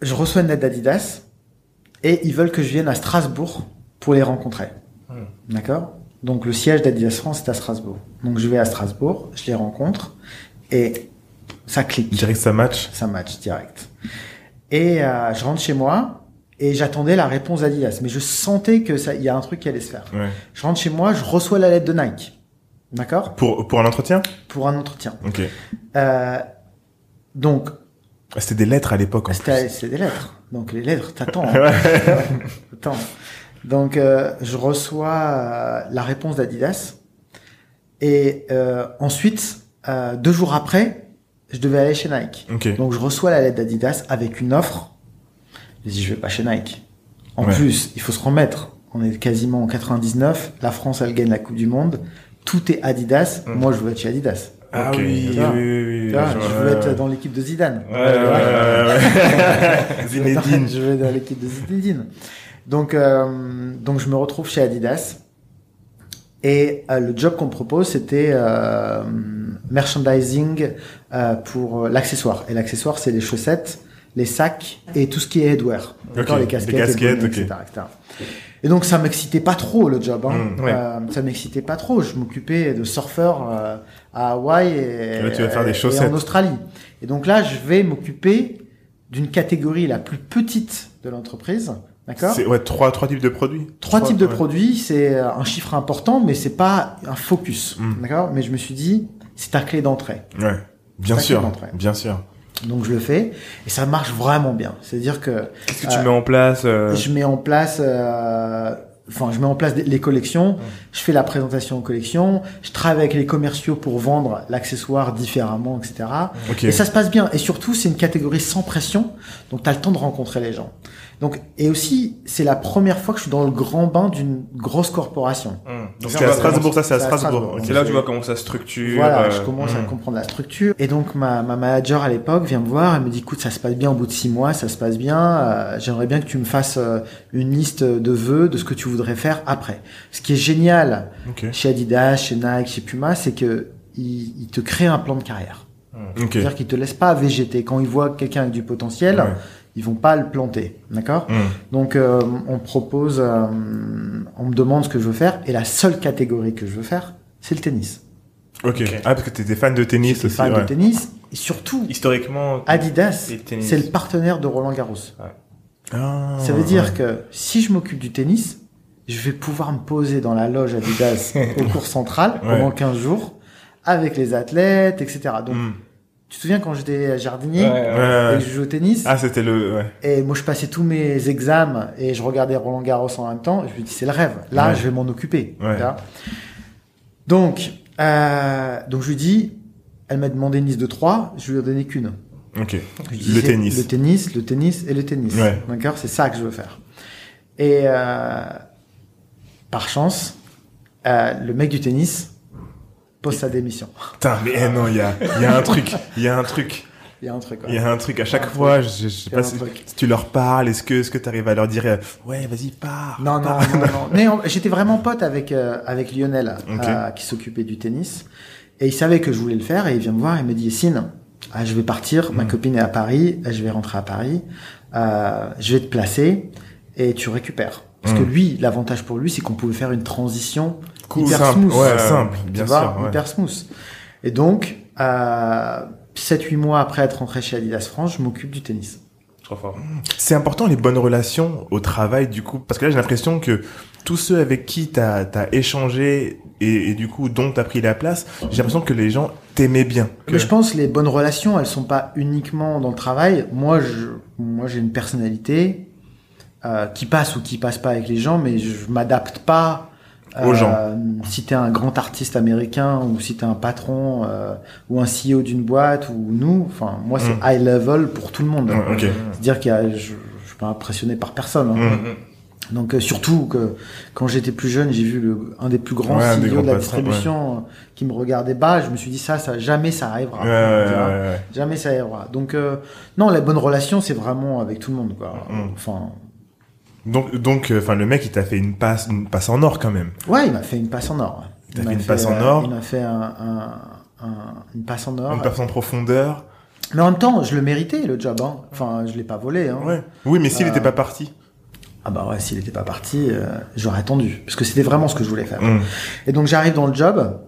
Je reçois une lettre d'Adidas et ils veulent que je vienne à Strasbourg pour les rencontrer. Hmm. D'accord? Donc le siège d'Adidas France est à Strasbourg. Donc je vais à Strasbourg, je les rencontre et ça clique, que ça match. ça match direct. Et euh, je rentre chez moi et j'attendais la réponse d'Adidas, mais je sentais que ça, il y a un truc qui allait se faire. Ouais. Je rentre chez moi, je reçois la lettre de Nike, d'accord, Pour, pour un entretien? Pour un entretien. Ok. Euh, donc Ah, C'était des lettres à l'époque en C'était des lettres. Donc les lettres, t'attends. hein. (laughs) (laughs) T'attends. Donc euh, je reçois euh, la réponse d'Adidas. Et euh, ensuite, euh, deux jours après, je devais aller chez Nike. Ok. Donc je reçois la lettre d'Adidas avec une offre J'ai dit, je vais pas chez Nike. En Ouais. plus, il faut se remettre. On est quasiment en 99. La France, elle gagne la Coupe du Monde. Tout est Adidas. Moi, je veux être chez Adidas. Ah oui, oui, oui, je veux être dans l'équipe de Zidane. Ouais, ouais, ouais, ouais. (laughs) Zinedine. je vais dans l'équipe de Zinedine. Donc, euh, donc je me retrouve chez Adidas. Et euh, le job qu'on me propose, c'était euh, merchandising euh, pour l'accessoire. Et l'accessoire, c'est les chaussettes, les sacs et tout ce qui est headwear. D'accord, les casquettes, les casquettes, bonnets, ok. etc., etc. Et donc ça m'excitait pas trop le job. Hein. Mm, ouais. Euh, ça m'excitait pas trop. Je m'occupais de surfeurs euh, à Hawaï et, Et là, tu vas faire des et en Australie. Et donc là, je vais m'occuper d'une catégorie la plus petite de l'entreprise. D'accord? C'est ouais, trois, trois types de produits. Trois types de ouais. produits, c'est euh, un chiffre important, mais c'est pas un focus. Mm. D'accord? Mais je me suis dit, c'est ta clé d'entrée. Ouais. Bien sûr, bien sûr. Donc je le fais et ça marche vraiment bien. C'est-à-dire que Qu'est-ce que tu mets en place euh, je mets en place, euh, enfin je mets en place les collections, je fais la présentation aux collections, je travaille avec les commerciaux pour vendre l'accessoire différemment, etc. Et ça se passe bien. Et surtout, c'est une catégorie sans pression, donc tu as le temps de rencontrer les gens. Donc et aussi, c'est la première fois que je suis dans le grand bain d'une grosse corporation. hum. Donc C'est à là- Strasbourg, ça, c'est à Strasbourg. C'est là où tu vois comment ça structure. Voilà, euh, je commence à hmm. comprendre la structure. Et donc ma, ma manager à l'époque vient me voir, elle me dit écoute, ça se passe bien au bout de six mois, ça se passe bien. euh, J'aimerais bien que tu me fasses euh, une liste de vœux de ce que tu voudrais faire après. Ce qui est génial chez Adidas, chez Nike, chez Puma, c'est que ils, ils te créent un plan de carrière. Ok. C'est-à-dire qu'ils te laissent pas végéter. Quand ils voient quelqu'un avec du potentiel, Ouais. Ils vont pas le planter, d'accord? Hum. Donc euh, on propose, euh, on me demande ce que je veux faire, et la seule catégorie que je veux faire, c'est le tennis. Ok. Ok. Ah, parce que t'étais fan de tennis aussi. fan ouais. de tennis, et surtout Historiquement. Adidas, c'est le partenaire de Roland Garros. Ah, Ça veut dire ouais. que si je m'occupe du tennis, je vais pouvoir me poser dans la loge Adidas (laughs) au cours central Ouais. pendant 15 jours avec les athlètes, etc. Donc, Hum. Tu te souviens quand j'étais jardinier Ouais, Ouais, et ouais. que je jouais au tennis Ah, c'était le. Ouais. et moi je passais tous mes examens et je regardais Roland Garros en même temps, je me dis c'est le rêve. Là, Ouais. je vais m'en occuper. Donc, euh, donc je lui dis, elle m'a demandé une liste de trois, je lui ai donné qu'une. Ok. Le tennis. Le tennis, le tennis et le tennis. Ouais. D'accord C'est ça que je veux faire. Et euh, par chance, euh, le mec du tennis pose sa démission. Putain, mais eh, non, il y a, il y a un truc. Il y a un truc. Il y a un truc. Il y a un truc. À chaque fois, truc. je, je sais Il pas si, tu leur parles, est-ce que, est-ce que t'arrives à leur dire, euh, ouais, vas-y, pars. Non, non, non, non. Mais on- j'étais vraiment pote avec euh, avec Lionel euh, qui s'occupait du tennis et il savait que je voulais le faire et il vient me voir et me dit Yacine, ah, je vais partir, ma Mm. copine est à Paris, je vais rentrer à Paris, euh, je vais te placer et tu récupères. Parce que Mm. lui, l'avantage pour lui, c'est qu'on pouvait faire une transition Cool, hyper simple. smooth. Ouais, simple, tu bien vois, sûr. ouais. hyper smooth. Et donc, euh, 7-8 mois après être rentré chez Adidas France, je m'occupe du tennis. Trop fort. C'est important les bonnes relations au travail du coup parce que là j'ai l'impression que tous ceux avec qui t'as as échangé et, et du coup dont t'as pris la place, j'ai l'impression que les gens t'aimaient bien. Mais je pense que les bonnes relations, elles sont pas uniquement dans le travail. Moi, je, moi, j'ai une personnalité euh, qui passe ou qui passe pas avec les gens, mais je m'adapte pas Aux gens. Si t'es un grand artiste américain ou si t'es un patron euh, ou un CEO d'une boîte ou nous, enfin, moi, c'est Mm. high level pour tout le monde. Ok. C'est-à-dire qu'il y a, je, je suis pas impressionné par personne. hein. Mm. Donc euh, surtout que quand j'étais plus jeune, j'ai vu le, un des plus grands Ouais, CEO de la distribution euh, qui me regardait bas. Je me suis dit ça, ça jamais ça arrivera. Ouais. Jamais ça arrivera. Donc euh, non, la bonne relation, c'est vraiment avec tout le monde, quoi. Mm. Enfin, Donc donc euh, enfin le mec il t'a fait une passe une passe en or quand même. ouais, il m'a fait une passe en or. Il m'a fait une passe en euh, or. Il m'a fait un, un- un- une passe en or. Une passe en profondeur. Mais en même temps, je le méritais le job. Hein. Enfin, je l'ai pas volé. Hein. Ouais. Oui, mais s'il Euh, était pas parti. Ah bah ouais, s'il était pas parti, euh, j'aurais attendu, parce que c'était vraiment ce que je voulais faire. Mm. Et donc j'arrive dans le job,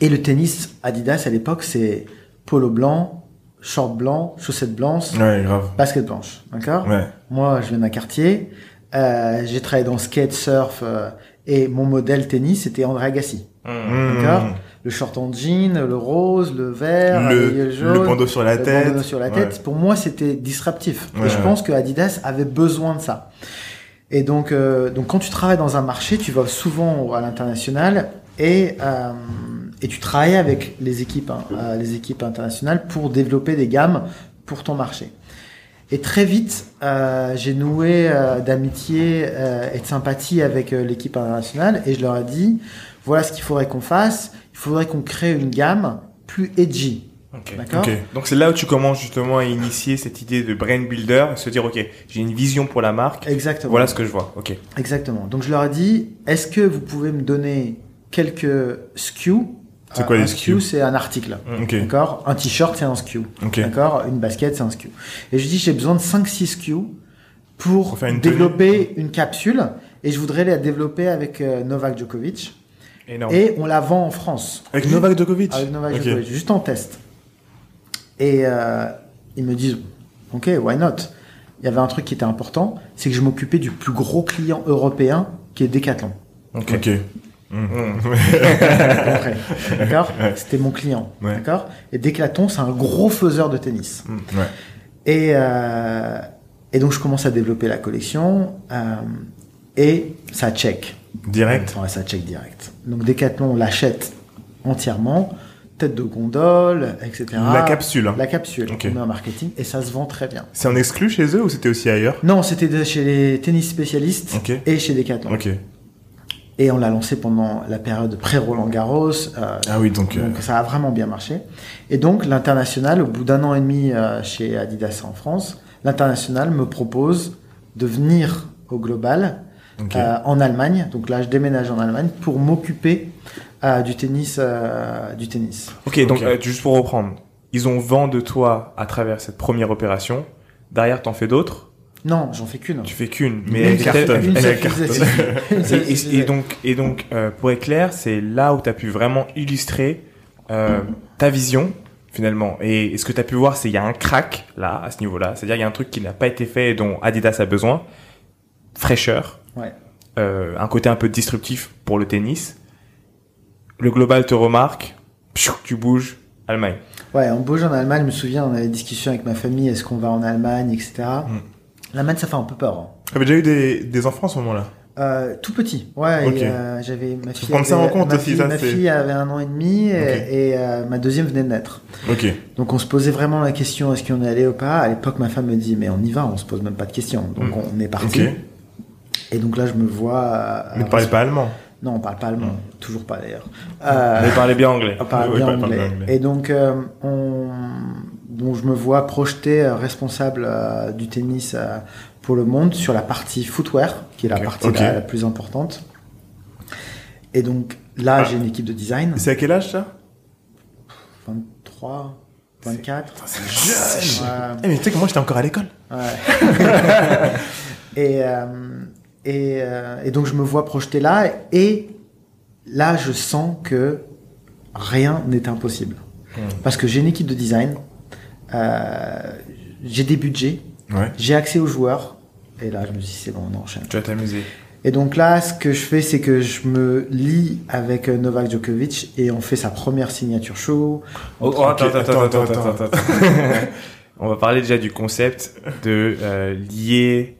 et le tennis Adidas à l'époque, c'est polo blanc, short blanc, chaussettes blanches, Ouais, grave. basket blanche, d'accord Ouais. Moi, je viens d'un quartier, euh, j'ai travaillé dans skate, surf, euh, et mon modèle tennis, c'était André Agassi, Mmh. d'accord Le short en jean, le rose, le vert, Le, le, le jaune, bandeau sur la le tête. bandeau sur la tête. Pour moi, c'était disruptif. Ouais, et je pense que Adidas avait besoin de ça. Et donc, euh, donc quand tu travailles dans un marché, tu vas souvent à l'international et euh, et tu travailles avec les équipes, hein, euh, les équipes internationales pour développer des gammes pour ton marché. Et très vite, euh, j'ai noué euh, d'amitié euh, et de sympathie avec euh, l'équipe internationale et je leur ai dit, voilà ce qu'il faudrait qu'on fasse. Il faudrait qu'on crée une gamme plus edgy. Ok. D'accord? Ok. Donc c'est là où tu commences justement à initier cette idée de brain builder, se dire ok, j'ai une vision pour la marque, Exactement. voilà ce que je vois. Ok. Exactement. Donc je leur ai dit, est-ce que vous pouvez me donner quelques SKU C'est quoi Euh, les un SKU c'est un article. Ok. D'accord? Un t-shirt, c'est un SKU. Ok. D'accord? Une basket, c'est un SKU. Et je dis, j'ai besoin de 5-6 SKU pour, Pour faire une développer une capsule. Et je voudrais la développer avec euh, Novak Djokovic. Énorme. Et on la vend en France. Avec Novak Djokovic Avec Novak Ok. Djokovic, juste en test. Et euh, ils me disent, ok, why not? Il y avait un truc qui était important, c'est que je m'occupais du plus gros client européen qui est Decathlon. Ok. Ok. Mm. (laughs) D'accord. C'était mon client. Ouais. D'accord Et Decathlon, c'est un gros faiseur de tennis. Ouais. Et, euh, et donc, je commence à développer la collection euh, et ça check. Direct Ouais, ça check direct. Donc, Decathlon l'achète entièrement, tête de gondole, etc. La capsule. hein. La capsule. Ok. On met en marketing et ça se vend très bien. C'est en exclu chez eux ou c'était aussi ailleurs? Non, c'était chez les tennis spécialistes et chez Decathlon. Ok. Et on l'a lancé pendant la période pré-Roland Garros. euh, Ah oui, donc. euh, Donc ça a vraiment bien marché. Et donc l'international, au bout d'un an et demi euh, chez Adidas en France, l'international me propose de venir au global euh, en Allemagne. Donc là, je déménage en Allemagne pour m'occuper euh, du tennis, euh, du tennis. Ok, donc euh, juste pour reprendre, ils ont vent de toi à travers cette première opération. Derrière, t'en fais d'autres. Non, j'en fais qu'une. Tu fais qu'une, mais Une elle cartonne. une. Une (laughs) Et, donc, et donc, euh, pour être clair, c'est là où tu as pu vraiment illustrer euh, ta vision finalement. Et, et ce que tu as pu voir, c'est il y a un crack là à ce niveau-là. C'est-à-dire il y a un truc qui n'a pas été fait et dont Adidas a besoin. Fraîcheur, Ouais. euh, un côté un peu disruptif pour le tennis. Le global te remarque, pfiou, tu bouges, Allemagne. Ouais, on bouge en Allemagne. Je me souviens, on avait des discussions avec ma famille. Est-ce qu'on va en Allemagne, etc. Mm. L'Allemagne, ça fait un peu peur. hein. T'avais déjà eu des, des enfants à ce moment-là Euh, tout petit, ouais. Ok. et, euh, j'avais ma fille. prendre ça avait- en compte ma aussi, fille, ça, ma fille avait un an et demi et, euh, ma deuxième venait de naître. Ok. Donc on se posait vraiment la question est-ce qu'on est allé ou pas? À l'époque, ma femme me dit mais on y va, on se pose même pas de questions. Donc Mm. on est parti. Ok. Et donc là, je me vois. euh, Mais tu parlais pas allemand? Non, on parle pas allemand, toujours pas d'ailleurs. Mais parlez bien anglais. on parle Oui, bien anglais. Et donc, on, donc je me vois projeté euh, responsable euh, du tennis euh, pour le monde sur la partie footwear, qui est la partie la, la plus importante. Et donc là, Ah. j'ai une équipe de design, C'est à quel âge ça? 23, 24. C'est jeune Ouais. Eh, mais tu sais que moi j'étais encore à l'école. Ouais. (laughs) et, euh, et, et donc je me vois projeté là et là je sens que rien n'est impossible. Hmm. Parce que j'ai une équipe de design, j'ai des budgets, Ouais. j'ai accès aux joueurs et là je me dis c'est bon on enchaîne. Tu vas t'amuser. Et donc là ce que je fais c'est que je me lie avec euh, Novak Djokovic et on fait sa première signature show. Oh, Oh, attends, attends, attends, attends, attends, attends, attends. (laughs) On va parler déjà du concept de euh, lier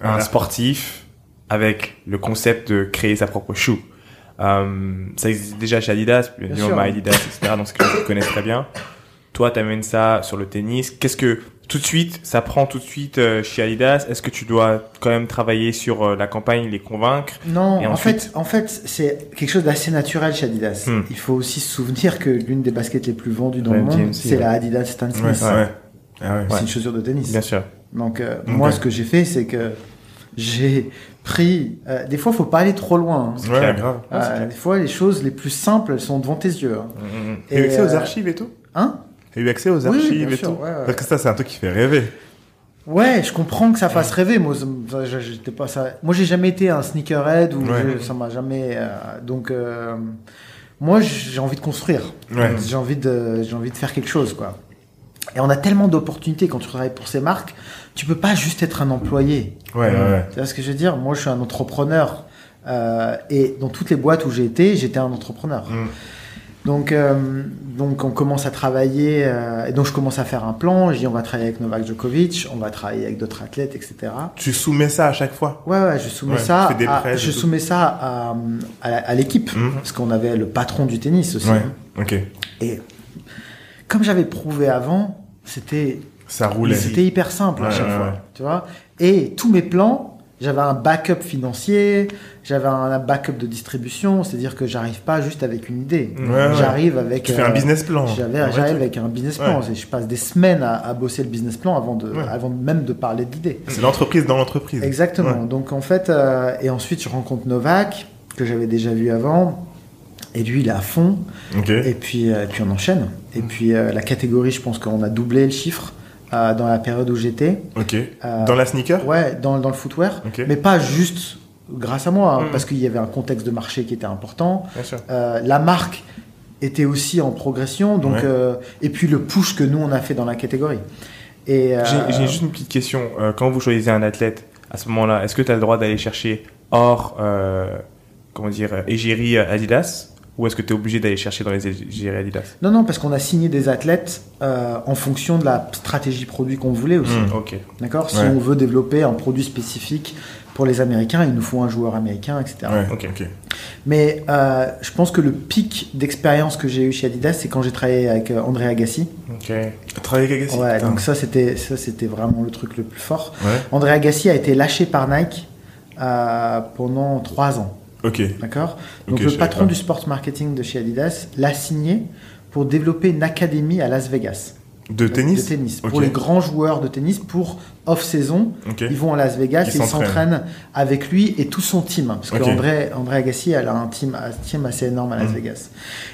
un sportif avec le concept de créer sa propre shoe. Euh, ça existe déjà chez Adidas, puis Bien nous, on sûr. a Adidas, etc. Donc c'est quelque chose qu'ils connaissent très bien. Toi, t'amènes ça sur le tennis. Qu'est-ce que tout de suite, ça prend tout de suite euh, chez Adidas? Est-ce que tu dois quand même travailler sur euh, la campagne, les convaincre? Non, Et en fait, en fait, c'est quelque chose d'assez naturel chez Adidas. Hmm. Il faut aussi se souvenir que l'une des baskets les plus vendues dans le Ouais, monde, c'est ouais. la Adidas Stan Smith. Ouais. ouais. Ah ouais. C'est une chaussure de tennis. Bien sûr. Donc euh, moi, ce que j'ai fait, c'est que j'ai pris. euh, des fois, faut pas aller trop loin. hein. Ouais, clair. grave. Euh, des fois, les choses les plus simples, elles sont devant tes yeux. hein. Mm, mm. T'as eu Et, accès aux archives et tout? Hein? T'as eu accès aux oui, archives bien et sûr, tout ouais, ouais. Parce que ça, c'est un truc qui fait rêver. Ouais, je comprends que ça fasse rêver. Moi, j'étais pas ça. Moi, j'ai jamais été un sneakerhead ou Ouais. je- ça m'a jamais. euh, donc, euh, moi, j'ai envie de construire. J'ai envie de, j'ai envie de faire quelque chose, quoi. Et on a tellement d'opportunités quand tu travailles pour ces marques. Tu peux pas juste être un employé. Ouais, ouais, ouais. Tu vois ce que je veux dire? Moi, je suis un entrepreneur. Euh, et dans toutes les boîtes où j'ai été, j'étais un entrepreneur. Mm. Donc, euh, donc on commence à travailler, euh, et donc je commence à faire un plan. Je dis on va travailler avec Novak Djokovic, on va travailler avec d'autres athlètes, etc. Tu soumets ça à chaque fois? Ouais, ouais, je soumets Ouais, ça, à, je tout. soumets ça à, à, la- à l'équipe, Mhm. parce qu'on avait le patron du tennis aussi. Ouais. Ok. Et comme j'avais prouvé avant, c'était Ça roulait. C'était hyper simple à chaque fois, tu vois. Et tous mes plans, j'avais un backup financier, j'avais un backup de distribution, c'est-à-dire que j'arrive pas juste avec une idée. Ouais, ouais. J'arrive avec. Tu fais un euh, business plan. J'arrive avec un business plan. Ouais. Je passe des semaines à, à bosser le business plan avant de, avant même de parler de l'idée. C'est l'entreprise dans l'entreprise. Exactement. Donc en fait, euh, et ensuite je rencontre Novak que j'avais déjà vu avant, et lui il est à fond. Ok. Et puis, euh, et puis on enchaîne. Et puis euh, la catégorie, je pense qu'on a doublé le chiffre euh, dans la période où j'étais. Ok. Euh, Dans la sneaker? Ouais, dans, dans le footwear. Mais pas juste grâce à moi, hein, Mm. parce qu'il y avait un contexte de marché qui était important. Bien sûr. Euh, la marque était aussi en progression, donc Ouais. euh, et puis le push que nous on a fait dans la catégorie. Et euh, J'ai juste une petite question. Euh, quand vous choisissez un athlète, à ce moment-là, est-ce que tu as le droit d'aller chercher hors, euh, comment dire, égérie Adidas? Ou est-ce que tu es obligé d'aller chercher dans les égéries Adidas non non parce qu'on a signé des athlètes euh, en fonction de la stratégie produit qu'on voulait aussi. Mm. Ok. D'accord? Si Ouais. on veut développer un produit spécifique pour les Américains, il nous faut un joueur américain, etc. Ouais. Ok. Ok. Mais euh, je pense que le pic d'expérience que j'ai eu chez Adidas, c'est quand j'ai travaillé avec euh, André Agassi. Ok. Travailler avec Agassi? Ouais, putain. donc ça c'était ça c'était vraiment le truc le plus fort. Ouais. André Agassi a été lâché par Nike euh, pendant trois ans, Ok. d'accord. Donc le patron du sport marketing de chez Adidas l'a signé pour développer une académie à Las Vegas De tennis. de tennis pour les grands joueurs de tennis pour off saison. Ok. Ils vont à Las Vegas Ils et ils s'entraînent. avec lui et tout son team. Parce Ok. que André, André Agassi elle a un team, un team assez énorme à Las Mhm. Vegas.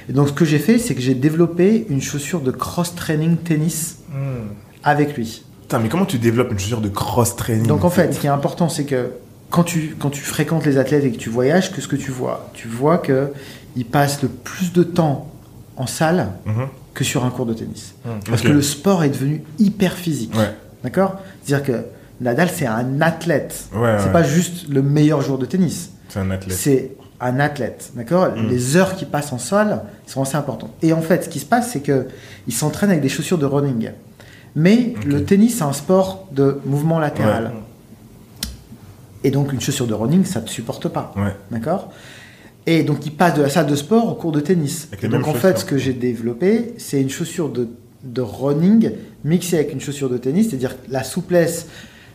Et donc ce que j'ai fait, c'est que j'ai développé une chaussure de cross-training tennis Hmm. avec lui. Putain, mais comment tu développes une chaussure de cross training Donc en fait, ce qui est important, c'est que quand tu, quand tu fréquentes les athlètes et que tu voyages, que ce que tu vois Tu vois que ils passent le plus de temps en salle Mhm. que sur un cours de tennis. Mhm. Parce que le sport est devenu hyper physique. Ouais. D'accord? C'est-à-dire que Nadal, c'est un athlète. Ouais, c'est ouais. pas juste le meilleur joueur de tennis. C'est un athlète. C'est un athlète. D'accord? Mm. Les heures qu'il passe en salle sont assez importantes. Et en fait, ce qui se passe, c'est que il s'entraîne avec des chaussures de running. Mais le tennis, c'est un sport de mouvement latéral. Et donc, une chaussure de running, ça ne te supporte pas. Ouais. D'accord? Et donc, il passe de la salle de sport au cours de tennis. Et donc, en fait, ce que j'ai développé, c'est une chaussure de, de running mixée avec une chaussure de tennis, c'est-à-dire la souplesse,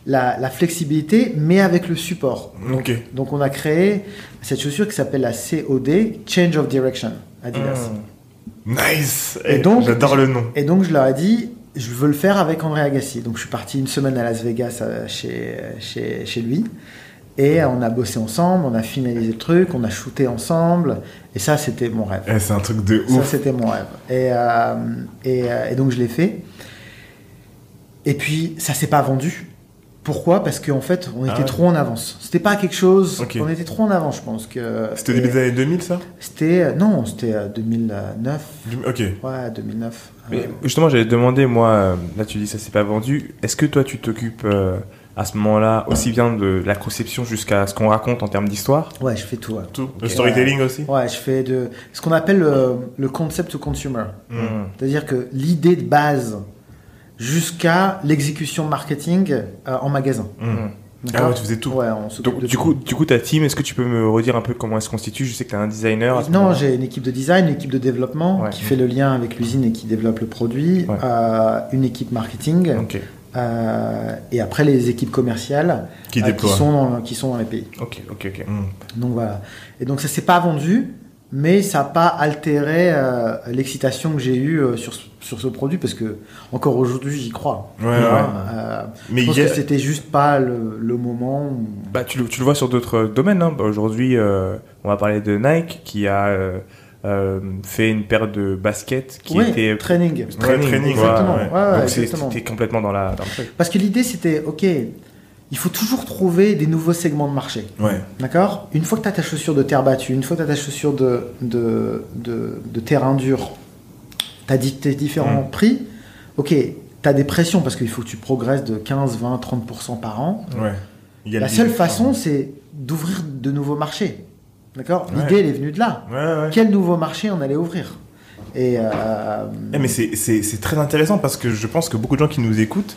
la, la flexibilité, mais avec le support. Donc, donc, on a créé cette chaussure qui s'appelle la COD, Change of Direction, Adidas. Hmm. Nice. Et Eh, donc- j'adore le nom. Et donc, je leur ai dit, je veux le faire avec André Agassi. Donc, je suis parti une semaine à Las Vegas euh, chez, chez, chez lui. Et on a bossé ensemble, on a finalisé le truc, on a shooté ensemble. Et ça, c'était mon rêve. Eh, c'est un truc de Ça, ouf. c'était mon rêve. Et, euh, et, euh, et donc, je l'ai fait. Et puis, ça s'est pas vendu. Pourquoi Parce qu'en fait, on Ah était ouais. trop en avance. C'était pas quelque chose. On était trop en avance, je pense. que C'était début des années 2000, ça? C'était. euh, Non, c'était euh, 2009. Du- Ok. Ouais, 2009. Mais Euh, justement, j'allais te demander, moi, euh, là tu dis ça s'est pas vendu. Est-ce que toi tu t'occupes euh, à ce moment-là aussi bien de la conception jusqu'à ce qu'on raconte en termes d'histoire? Ouais, je fais tout. ouais. Tout. Le storytelling aussi? Ouais, je fais de ce qu'on appelle le, le concept to consumer. Mm. C'est-à-dire que l'idée de base jusqu'à l'exécution marketing euh, en magasin. Mm. D'accord Ah ouais, tu faisais tout. Ouais, on Donc, du tout. coup, du coup, ta team, est-ce que tu peux me redire un peu comment elle se constitue? Je sais que tu as un designer. à ce Non, j'ai une équipe de design, une équipe de développement Ouais. qui fait le lien avec l'usine et qui développe le produit, Ouais. euh, une équipe marketing, Ok, euh, et après les équipes commerciales Qui euh, déploie. sont dans, qui sont dans les pays. ok, ok, ok. Mm. Donc voilà. Et donc ça s'est pas vendu, mais ça n'a pas altéré euh, l'excitation que j'ai eue euh, sur, ce- sur ce produit parce que encore aujourd'hui j'y crois. Ouais, ouais. euh, Mais je pense il y a- que c'était juste pas le, le moment. où- Bah, tu, le, tu le vois sur d'autres domaines. Hein. Bah, Aujourd'hui, on va parler de Nike qui a fait une paire de baskets qui Oui, était training. training. training, exactement. ouais. Ouais, ouais, Donc, exactement. c'était complètement dans la dans le. Parce que l'idée c'était ok, il faut toujours trouver des nouveaux segments de marché. Ouais. D'accord? Une fois que tu as ta chaussure de terre battue, une fois que tu as ta chaussure de, de, de, de terrain dur, tu as tes différents prix. Ok, tu as des pressions parce qu'il faut que tu progresses de 15, 20, 30% par an. Ouais. Il y a La le seule façon, c'est d'ouvrir de nouveaux marchés. D'accord? Ouais. L'idée, elle est venue de là. Quel nouveau marché on allait ouvrir? Et euh, Eh, mais c'est très intéressant parce que je pense que beaucoup de gens qui nous écoutent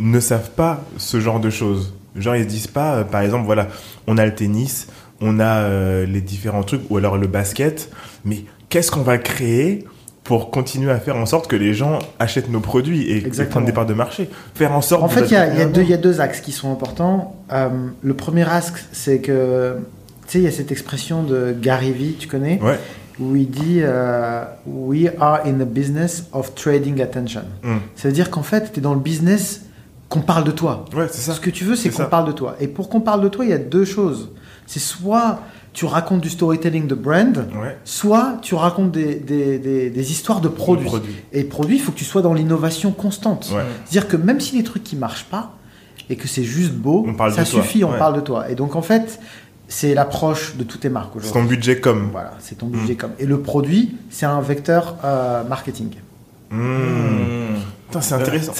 ne savent pas ce genre de choses. Genre, ils se disent pas, euh, par exemple, voilà, on a le tennis, on a euh, les différents trucs, ou alors le basket, mais qu'est-ce qu'on va créer pour continuer à faire en sorte que les gens achètent nos produits et, Exactement. prennent des parts de marché? Faire en sorte. En fait, il y a, y, deux- il y a deux axes qui sont importants. Euh, le premier axe, c'est que, tu sais, il y a cette expression de Gary Vee, tu connais, Ouais. où il dit euh, We are in the business of trading attention. Mm. Ça veut dire qu'en fait, tu es dans le business qu'on parle de toi. Ouais, c'est ça. Ce que tu veux, c'est C'est qu'on ça. parle de toi. Et pour qu'on parle de toi, il y a deux choses. C'est soit tu racontes du storytelling de brand, Ouais. soit tu racontes des, des, des, des histoires de produits. Et produits, il faut que tu sois dans l'innovation constante. Ouais. C'est-à-dire que même si les trucs qui marchent pas et que c'est juste beau, On parle ça de toi. suffit, on Ouais. parle de toi. Et donc en fait, c'est l'approche de toutes les marques C'est aujourd'hui. ton budget comme. Voilà, c'est ton Mm. budget comme. Et le produit, c'est un vecteur euh, marketing. Mmh. Putain, c'est intéressant.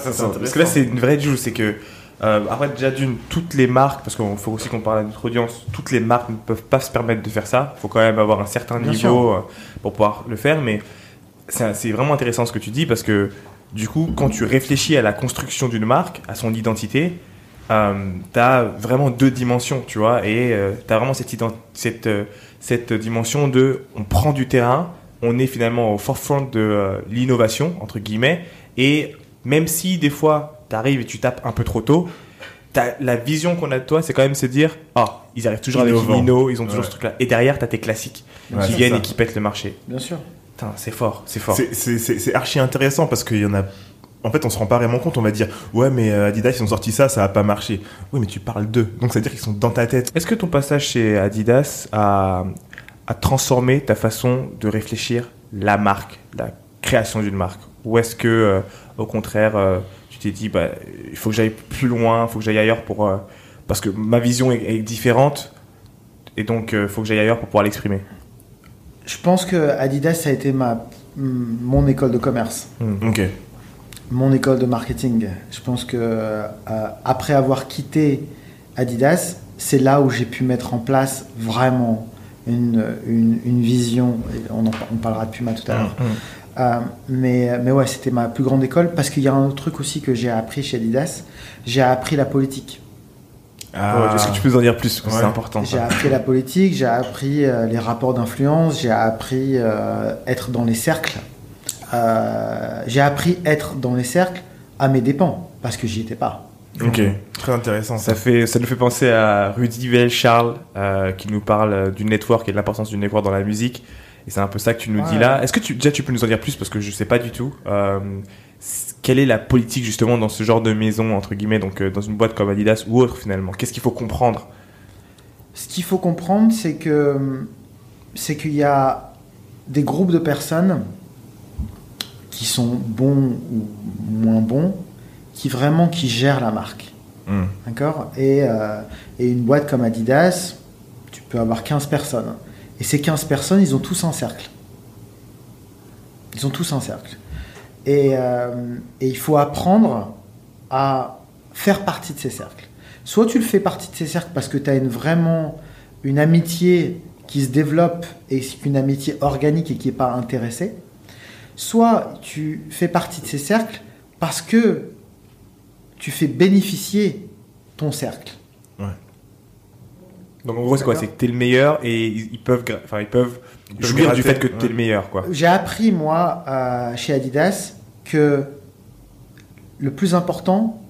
Ça, c'est- parce que là, c'est une vraie juge. C'est que, euh, après, déjà d'une, toutes les marques, parce qu'il faut aussi qu'on parle à notre audience, toutes les marques ne peuvent pas se permettre de faire ça. Il faut quand même avoir un certain Bien niveau euh, pour pouvoir le faire. Mais c'est vraiment intéressant ce que tu dis parce que, du coup, quand tu réfléchis à la construction d'une marque, à son identité, euh, tu as vraiment deux dimensions, tu vois. Et tu as vraiment cette, euh, cette dimension de on prend du terrain, on est finalement au forefront de euh, l'innovation, entre guillemets, et même si des fois tu arrives et tu tapes un peu trop tôt, t'as- la vision qu'on a de toi, c'est quand même se dire Ah, ils arrivent toujours Innovant. avec Mino, ils ont toujours Ouais. ce truc-là. Et derrière, tu as tes classiques Ouais, qui viennent ça. et qui pètent le marché. Bien sûr. Putain, c'est fort, c'est fort. C'est- C'est c'est- c'est archi intéressant parce qu'il y en a. En fait, on se rend pas vraiment compte. On va dire, ouais, mais euh, Adidas, ils ont sorti ça, ça a pas marché. Oui, mais tu parles d'eux. Donc, ça veut dire qu'ils sont dans ta tête. Est-ce que ton passage chez Adidas a, a transformé ta façon de réfléchir la marque, la création d'une marque? Ou est-ce que, euh, au contraire, euh, tu t'es dit, bah, il faut que j'aille plus loin, il faut que j'aille ailleurs pour. euh, parce que ma vision est, est différente, et donc il faut que j'aille ailleurs pour pouvoir l'exprimer Je pense que Adidas, ça a été ma, mon école de commerce. Ok. mon école de marketing. Je pense que euh, après avoir quitté Adidas, c'est là où j'ai pu mettre en place vraiment une, une, une vision. Et On, en, on parlera de Puma tout à l'heure. Euh, mais, mais ouais, c'était ma plus grande école parce qu'il y a un autre truc aussi que j'ai appris chez Adidas. J'ai appris la politique. Ah. Est-ce que tu peux nous en dire plus? Parce que Ouais. C'est important. J'ai appris la politique, j'ai appris euh, les rapports d'influence, j'ai appris euh, être dans les cercles. Euh, j'ai appris être dans les cercles à mes dépens parce que j'y étais pas. Ok. Très intéressant. Ça, fait, ça nous fait penser à Rudy Vell Charles euh, qui nous parle du network et de l'importance du network dans la musique. Et c'est un peu ça que tu nous Ouais. dis là. Est-ce que tu, déjà tu peux nous en dire plus parce que je sais pas du tout. Euh, quelle est la politique justement dans ce genre de maison entre guillemets, donc euh, dans une boîte comme Adidas ou autre finalement? Qu'est-ce qu'il faut comprendre? Ce qu'il faut comprendre, c'est que c'est qu'il y a des groupes de personnes qui sont bons ou moins bons, qui vraiment qui gèrent la marque. Hmm. D'accord? Et, euh, et une boîte comme Adidas, tu peux avoir 15 personnes. Et ces 15 personnes, ils ont tous un cercle. Ils ont tous un cercle. Et, euh, et il faut apprendre à faire partie de ces cercles. Soit tu le fais partie de ces cercles parce que tu as vraiment une amitié qui se développe et une amitié organique et qui n'est pas intéressée. Soit tu fais partie de ces cercles parce que tu fais bénéficier ton cercle. Donc en gros c'est quoi? C'est que t'es le meilleur et ils, ils peuvent, enfin ils peuvent Ils jouir du fait que t'es ouais. le meilleur quoi. J'ai appris, moi, euh, chez Adidas, que le plus important,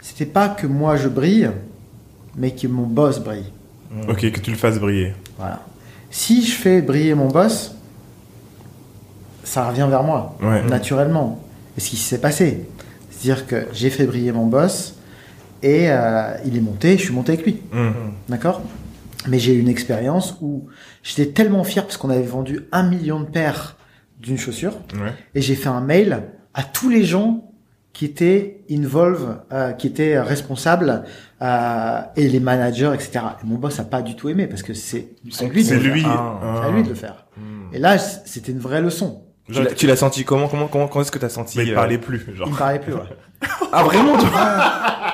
c'était pas que moi je brille, mais que mon boss brille. Ok, que tu le fasses briller. Voilà. Si je fais briller mon boss, ça revient vers moi, Ouais. naturellement. Et ce qui s'est passé, c'est-à-dire que j'ai fait briller mon boss et euh, il est monté, je suis monté avec lui. Hmm. D'accord? Mais j'ai eu une expérience où j'étais tellement fier parce qu'on avait vendu un million de paires d'une chaussure Ouais. et j'ai fait un mail à tous les gens qui étaient involved, euh, qui étaient responsables euh, et les managers, etc. Et mon boss a pas du tout aimé parce que c'est c'est à lui, de lui. faire. Ah. C'est à lui de le faire. Et là, c'était une vraie leçon. Tu l'as- Tu l'as senti comment Comment comment, comment est-ce que t'as senti Mais il euh, parlait plus, genre. Il me parlait plus. Ouais, Ah vraiment tu vois (laughs)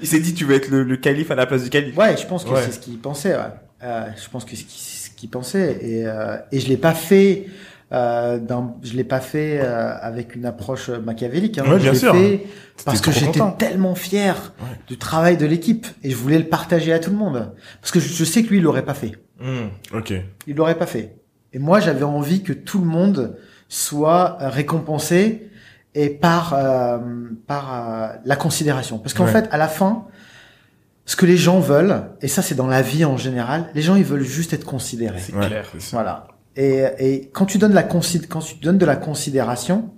Il s'est dit tu veux être le, le calife à la place du calife. Ouais, je pense que Ouais. c'est ce qu'il pensait. Ouais. Euh, je pense que c'est ce qu'il- ce qu'il pensait et euh, et je l'ai pas fait. Euh, d'un- je l'ai pas fait euh, avec une approche machiavélique. Hein. Ouais, je bien sûr. fait parce que j'étais tellement fier Ouais. du travail de l'équipe et je voulais le partager à tout le monde. Parce que je, je sais que lui, il l'aurait pas fait. Hmm. Ok. Il l'aurait pas fait. Et moi, j'avais envie que tout le monde soit euh, récompensé et par euh, par euh, la considération. Parce qu'en Ouais. fait, à la fin, ce que les gens veulent, et ça c'est dans la vie en général, les gens ils veulent juste être considérés. C'est Ouais, clair. c'est ça. Voilà. Et, et quand tu donnes la consid quand tu donnes de la considération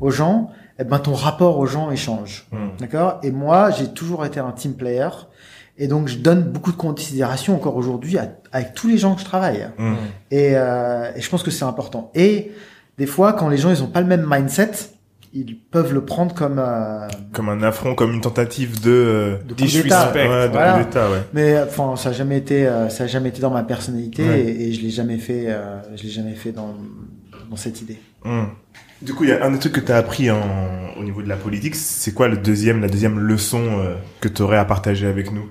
aux gens, eh ben ton rapport aux gens il change. Mm. D'accord? Et moi, j'ai toujours été un team player. Et donc, je donne beaucoup de considération encore aujourd'hui à- avec tous les gens que je travaille. Mm. Et, euh, et je pense que c'est important. Et des fois, quand les gens, ils ont pas le même mindset, ils peuvent le prendre comme... euh, Comme un affront, comme une tentative de, euh, De disrespect. Ouais, de Voilà. ouais. mais enfin, ça a jamais été, euh, ça a jamais été dans ma personnalité Ouais. et, et je l'ai jamais fait, euh, je l'ai jamais fait dans, dans cette idée. Mm. Du coup, il y a un des trucs que tu as appris en, au niveau de la politique. C'est quoi le deuxième, la deuxième leçon euh, que tu aurais à partager avec nous?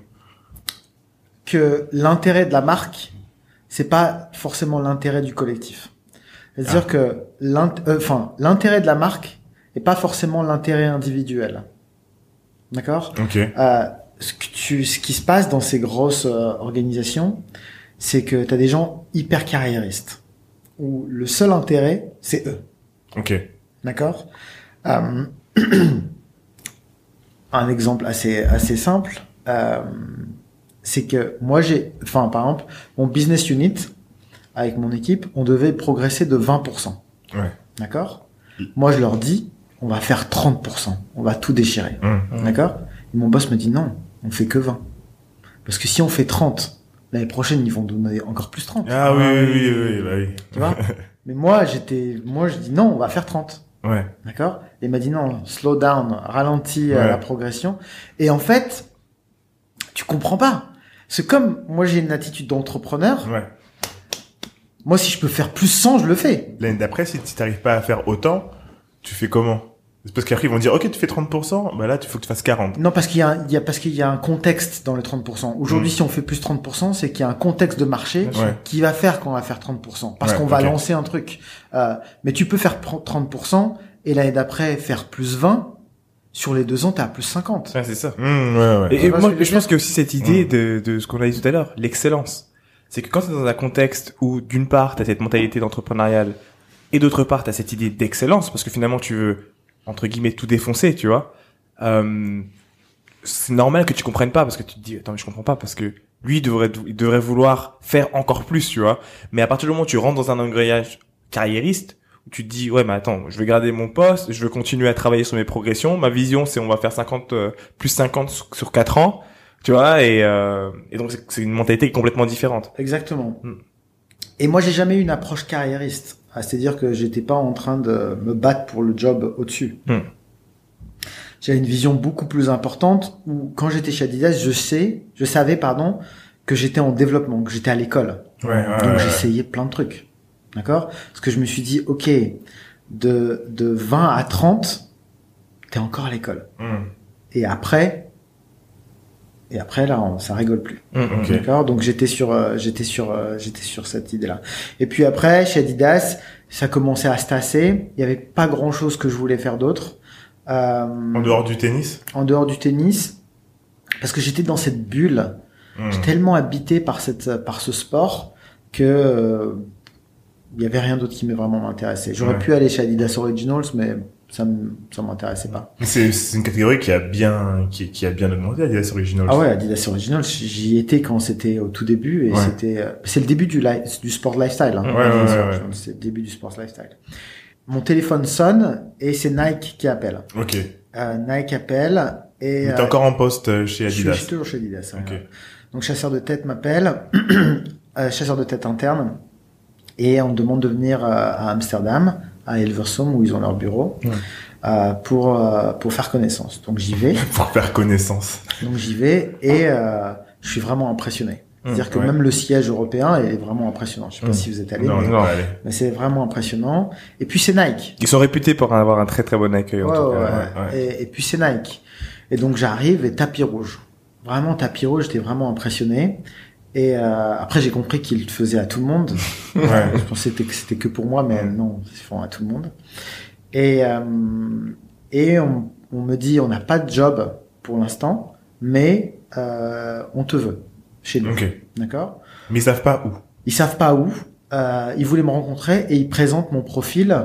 Que l'intérêt de la marque, c'est pas forcément l'intérêt du collectif. C'est-à-dire que euh, enfin, l'intérêt de la marque est pas forcément l'intérêt individuel. D'accord? Ok. Euh, ce, que tu, ce qui se passe dans ces grosses euh, organisations, c'est que tu as des gens hyper carriéristes, où le seul intérêt, c'est eux. Ok. D'accord? Euh, (clears throat) Un exemple assez, assez simple, euh, c'est que moi j'ai, enfin par exemple, mon business unit, avec mon équipe, on devait progresser de 20%. Ouais. D'accord? Moi je leur dis, on va faire 30%, on va tout déchirer. Mm. D'accord? Et mon boss me dit non, on fait que 20. Parce que si on fait 30, l'année prochaine, ils vont donner encore plus 30. Ah oui, oui, oui, oui, bah oui. Tu vois? (laughs) Mais moi, j'étais, moi, je dis non, on va faire 30. Ouais. D'accord? Et il m'a dit non, slow down, ralentis euh, Ouais. la progression. Et en fait, tu comprends pas. C'est comme, moi, j'ai une attitude d'entrepreneur. Ouais. Moi, si je peux faire plus 100, je le fais. L'année d'après, si tu n'arrives pas à faire autant, tu fais comment? Parce qu'après, ils vont dire, ok, tu fais 30%, bah là, il faut que tu fasses 40. Non, parce qu'il y a, un- il y a, parce qu'il y a un contexte dans le 30%. Aujourd'hui, Mm. si on fait plus 30%, c'est qu'il y a un contexte de marché Ouais. qui va faire qu'on va faire 30%. Parce Ouais, qu'on va lancer un truc. Euh, mais tu peux faire pr- 30% et l'année d'après faire plus 20. Sur les deux ans, t'es à plus 50. Ouais, c'est ça. Mm, ouais, ouais. Et, Tu et moi, je pense qu'il y a aussi cette idée Mm. de, de ce qu'on a dit tout à l'heure, l'excellence. C'est que quand tu es dans un contexte où, d'une part, tu as cette mentalité d'entrepreneurial, et d'autre part, tu as cette idée d'excellence, parce que finalement, tu veux, entre guillemets, tout défoncer, tu vois, euh, c'est normal que tu comprennes pas, parce que tu te dis, attends, mais je comprends pas, parce que lui, il devrait, il devrait vouloir faire encore plus, tu vois. Mais à partir du moment où tu rentres dans un engrenage carriériste, où tu te dis, ouais, mais attends, je veux garder mon poste, je veux continuer à travailler sur mes progressions, ma vision, c'est on va faire 50, euh, plus 50 sur, sur 4 ans, tu vois, et, euh, et donc c'est- c'est une mentalité complètement différente. Exactement. Mm. Et moi, j'ai jamais eu une approche carriériste. Ah, C'est-à-dire que j'étais pas en train de me battre pour le job au-dessus. Mm. J'avais une vision beaucoup plus importante où, quand j'étais chez Adidas, je sais, je savais, pardon, que j'étais en développement, que j'étais à l'école. Ouais, ouais, Donc ouais, j'essayais plein de trucs. D'accord? Parce que je me suis dit, ok, de, de 20 à 30, t'es encore à l'école. Mm. Et après, et après là, on- ça rigole plus. Ok. D'accord? Donc j'étais sur, euh, j'étais sur, euh, j'étais sur cette idée-là. Et puis après, chez Adidas, ça commençait à se tasser. Il y avait pas grand-chose que je voulais faire d'autre. Euh, En dehors du tennis? en dehors du tennis, parce que j'étais dans cette bulle. Mm. J'étais tellement habité par cette, par ce sport que euh, il y avait rien d'autre qui m'est vraiment intéressé. J'aurais Ouais. pu aller chez Adidas Originals, mais ça ça m'intéressait pas. C'est une catégorie qui a bien, qui, qui a bien augmenté, Adidas Originals. Ah ouais, Adidas Originals, j'y étais quand c'était au tout début et Ouais. c'était euh, c'est le début du du sport lifestyle. Hein, Ouais, ouais, C'est le début du sport lifestyle. Mon téléphone sonne et c'est Nike qui appelle. Ok. Euh, Nike appelle et Mais t'es euh, encore en poste euh, chez Adidas. je suis toujours chez Adidas. ouais. Ok. Donc chasseur de tête m'appelle, (clears throat) euh, chasseur de tête interne, et on me demande de venir euh, à Amsterdam, à Hilversum où ils ont leur bureau, Ouais. euh, pour euh, pour faire connaissance. Donc j'y vais, (laughs) Pour faire connaissance. donc j'y vais et euh, je suis vraiment impressionné. C'est-à-dire que ouais. même le siège européen est vraiment impressionnant. Je sais pas Mm. si vous êtes allé, Non, mais, non, allez. mais c'est vraiment impressionnant. Et puis c'est Nike. Ils sont réputés pour avoir un très très bon accueil, en tout cas. et puis c'est Nike. Et donc j'arrive et tapis rouge. Vraiment tapis rouge, j'étais vraiment impressionné. Et euh, après j'ai compris qu'ils le faisaient à tout le monde. (laughs) Ouais. Je pensais que c'était- que pour moi, mais non, ils font à tout le monde. Et euh, et on, on me dit on n'a pas de job pour l'instant, mais euh, on te veut chez nous. Ok. D'accord? Mais ils savent pas où. Ils savent pas où. Euh, ils voulaient me rencontrer et ils présentent mon profil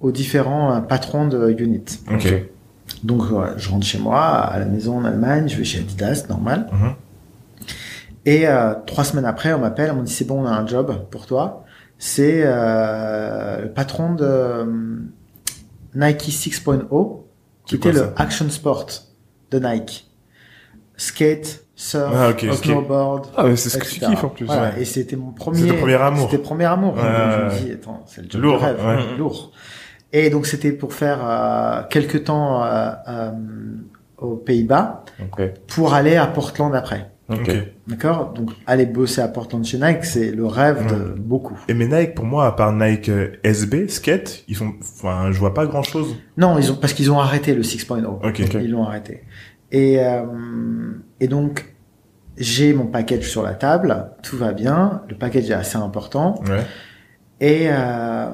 aux différents euh, patrons de unit. Ok. Donc je rentre chez moi à la maison en Allemagne, je vais chez Adidas, normal. Mhm. Et euh, trois semaines après, on m'appelle, on me dit c'est bon, on a un job pour toi. C'est euh, le patron de euh, Nike 6.0, qui était le action sport de Nike. Skate, surf, Ah, ok, ok. snowboard. Ah, mais c'est ce que tu kiffes en plus. Voilà. ouais. Et c'était mon premier. C'était premier amour. C'était premier amour. Ouais, Donc, je ouais, me dis, attends, c'est le job Lourd, de rêve, ouais. lourd. Et donc c'était pour faire euh, quelques temps euh, euh, aux Pays-Bas Ok. pour aller à Portland après. Ok. Ok. D'accord Donc aller bosser à Portland chez Nike, c'est le rêve de beaucoup. Et mais Nike, pour moi, à part Nike euh, SB, Skate, ils font, enfin, je vois pas grand chose. Non, ils ont parce qu'ils ont arrêté le 6.0. Ok. Ils l'ont arrêté. Et euh, et donc j'ai mon package sur la table, tout va bien, le package est assez important Ouais. et euh,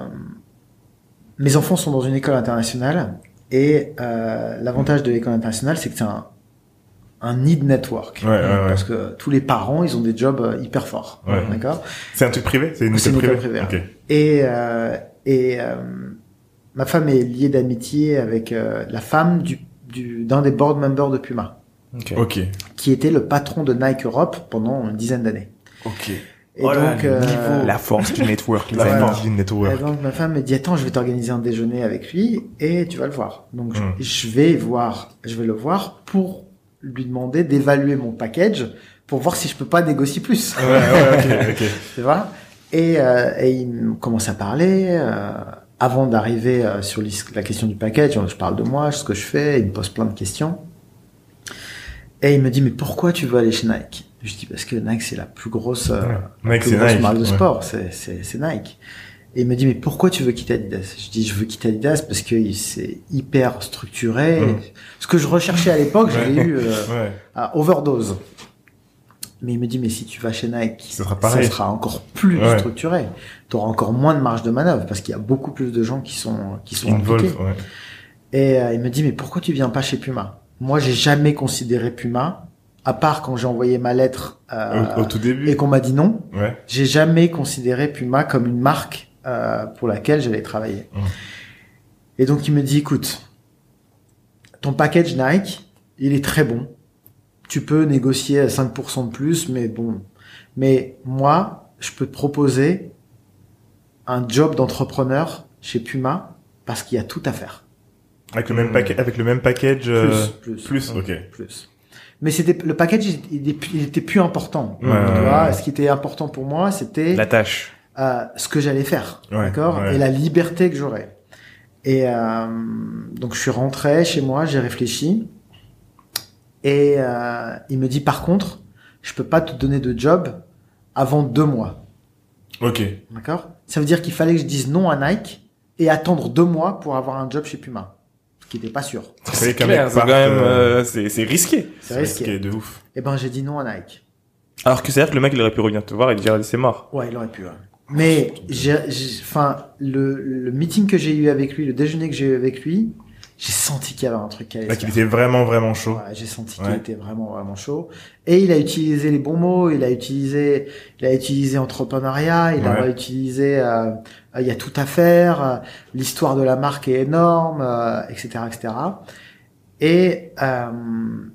mes enfants sont dans une école internationale et euh, l'avantage de l'école internationale c'est que c'est un un need network Ouais, ouais, ouais. parce que tous les parents ils ont des jobs euh, hyper forts Ouais. d'accord C'est un truc privé? C'est une C'est école une privée? école privée, Ok. Et, euh, et euh, ma femme est liée d'amitié avec euh, la femme du du- d'un des board members de Puma, Ok. Ok. qui était le patron de Nike Europe pendant une dizaine d'années. Ok. Et Oh là, donc, le euh, niveau. La force du network. La force du et network. donc ma femme me dit attends, je vais t'organiser un déjeuner avec lui et tu vas le voir. Donc je- Mm. je vais voir, je vais le voir pour lui demander d'évaluer mon package pour voir si je peux pas négocier plus. Ouais, ouais, ok, (laughs) ok. tu vois? Et, euh, et il me commence à parler. euh, avant d'arriver euh, sur la question du package, je parle de moi, ce que je fais, il me pose plein de questions. Et il me dit, mais pourquoi tu veux aller chez Nike? Je dis, parce que Nike, c'est la plus grosse, euh, Ouais. Nike, plus c'est grosse Nike. marque de ouais. sport, c'est c'est Nike. Et il me dit, mais pourquoi tu veux quitter Adidas? Je dis, je veux quitter Adidas parce que c'est hyper structuré. Mm. Ce que je recherchais à l'époque, je l'ai eu euh, (laughs) Ouais. à overdose. Mais il me dit, mais si tu vas chez Nike, Ce sera pareil. ça sera encore plus Ouais. structuré. Tu auras encore moins de marge de manœuvre parce qu'il y a beaucoup plus de gens qui sont qui sont Involve, impliqués. ouais. Et euh, il me dit, mais pourquoi tu viens pas chez Puma? Moi, j'ai jamais considéré Puma, à part quand j'ai envoyé ma lettre euh, Au, au tout début. et qu'on m'a dit non. Ouais. J'ai jamais considéré Puma comme une marque euh, pour laquelle j'allais travailler. Mhm. Et donc il me dit, écoute, ton package Nike, il est très bon. Tu peux négocier à 5% de plus, mais bon. Mais moi, je peux te proposer un job d'entrepreneur chez Puma parce qu'il y a tout à faire. Avec le même paquet, avec le même package. euh, plus, plus, ok. plus. Mais c'était le package, il, plus- était plus important. Ouais, tu ouais, vois, ouais. ce qui était important pour moi, c'était La tâche. Euh, ce que j'allais faire, Ouais, d'accord, ouais. et la liberté que j'aurais. Et euh, donc je suis rentré chez moi, j'ai réfléchi, et euh, il me dit par contre, je peux pas te donner de job avant deux mois, Ok. d'accord? Ça veut dire qu'il fallait que je dise non à Nike et attendre deux mois pour avoir un job chez Puma, ce qui n'était pas sûr. (laughs) C'est quand même, euh, euh, c'est risqué. C'est risqué. de ouf. Et ben j'ai dit non à Nike. Alors que c'est à dire que le mec il aurait pu revenir te voir et te dire c'est mort. Ouais, il aurait pu. ouais. Mais j'ai, j'ai- enfin, le, le meeting que j'ai eu avec lui, le déjeuner que j'ai eu avec lui, j'ai senti qu'il y avait un truc qui allait se qu'il était vraiment, vraiment chaud. Ouais, j'ai senti qu'il était vraiment vraiment chaud. Et il a utilisé les bons mots. Il a utilisé, il a utilisé entrepreneuriat. Il a utilisé, euh, il y a tout à faire. euh, L'histoire de la marque est énorme, euh, etc., etc. Et euh,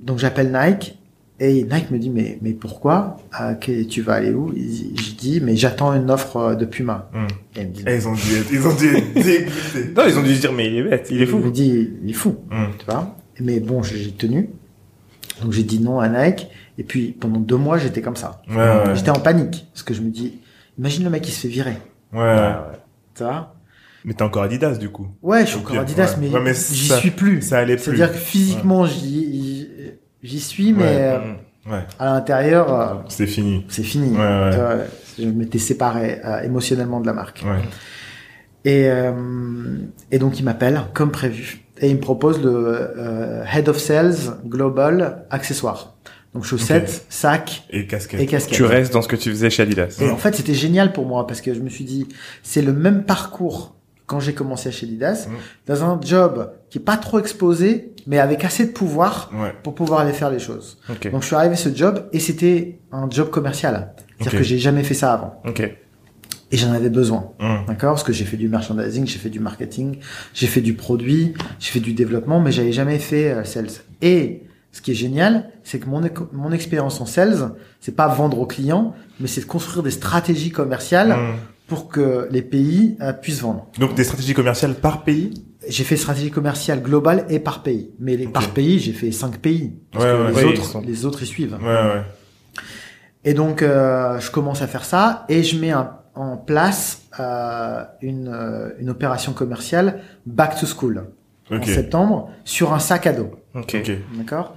donc j'appelle Nike. Et Nike me dit mais mais pourquoi? Euh, que tu vas aller où? Il- Je dis mais j'attends une offre euh, de Puma. Hum. Et il me dit, Et ils ont dû être, ils ont dû être (laughs) dégoûtés. Non, ils ont dû se dire mais il est bête, il est Il fou. me dit il est fou. Hum. tu vois? Mais bon, j'ai tenu. Donc j'ai dit non à Nike. Et puis pendant deux mois, j'étais comme ça. Ouais, ouais. J'étais en panique parce que je me dis, imagine le mec qui se fait virer, Ouais, ouais. tu vois? Mais t'es encore Adidas, du coup. Ouais, je suis encore Adidas, ouais. mais, Ouais, mais j'y suis plus. Ça allait plus. C'est-à-dire que physiquement, j'y j'y suis, mais Ouais. euh, Mm. Ouais. à l'intérieur, euh, C'est fini. c'est fini. Ouais, Je m'étais séparé euh, émotionnellement de la marque. Ouais. Et, euh, et donc il m'appelle comme prévu et il me propose le euh, Head of Sales Global Accessoires. Donc chaussettes, sacs Et casquette. et casquettes. Tu restes dans ce que tu faisais chez Adidas. Et en fait c'était génial pour moi parce que je me suis dit c'est le même parcours quand j'ai commencé chez Adidas Mm. dans un job qui est pas trop exposé mais avec assez de pouvoir Ouais. pour pouvoir aller faire les choses. Donc je suis arrivé à ce job et c'était un job commercial. C'est-à-dire Ok. que j'ai jamais fait ça avant. Et j'en avais besoin. Hum. D'accord? Parce que j'ai fait du merchandising, j'ai fait du marketing, j'ai fait du produit, j'ai fait du développement, mais j'avais jamais fait euh, sales. Et ce qui est génial, c'est que mon, mon expérience en sales, c'est pas vendre aux clients, mais c'est de construire des stratégies commerciales Hum. pour que les pays euh, puissent vendre. Donc des stratégies commerciales par pays? J'ai fait stratégie commerciale globale et par pays. Mais les, par pays, j'ai fait cinq pays. Parce Ouais, que ouais, les, ouais, autres, sont- les autres y suivent. Ouais, ouais. Et donc, euh, je commence à faire ça et je mets un- en place euh, une, euh, une opération commerciale back to school en Ok. septembre sur un sac à dos. Ok. Ok. D'accord?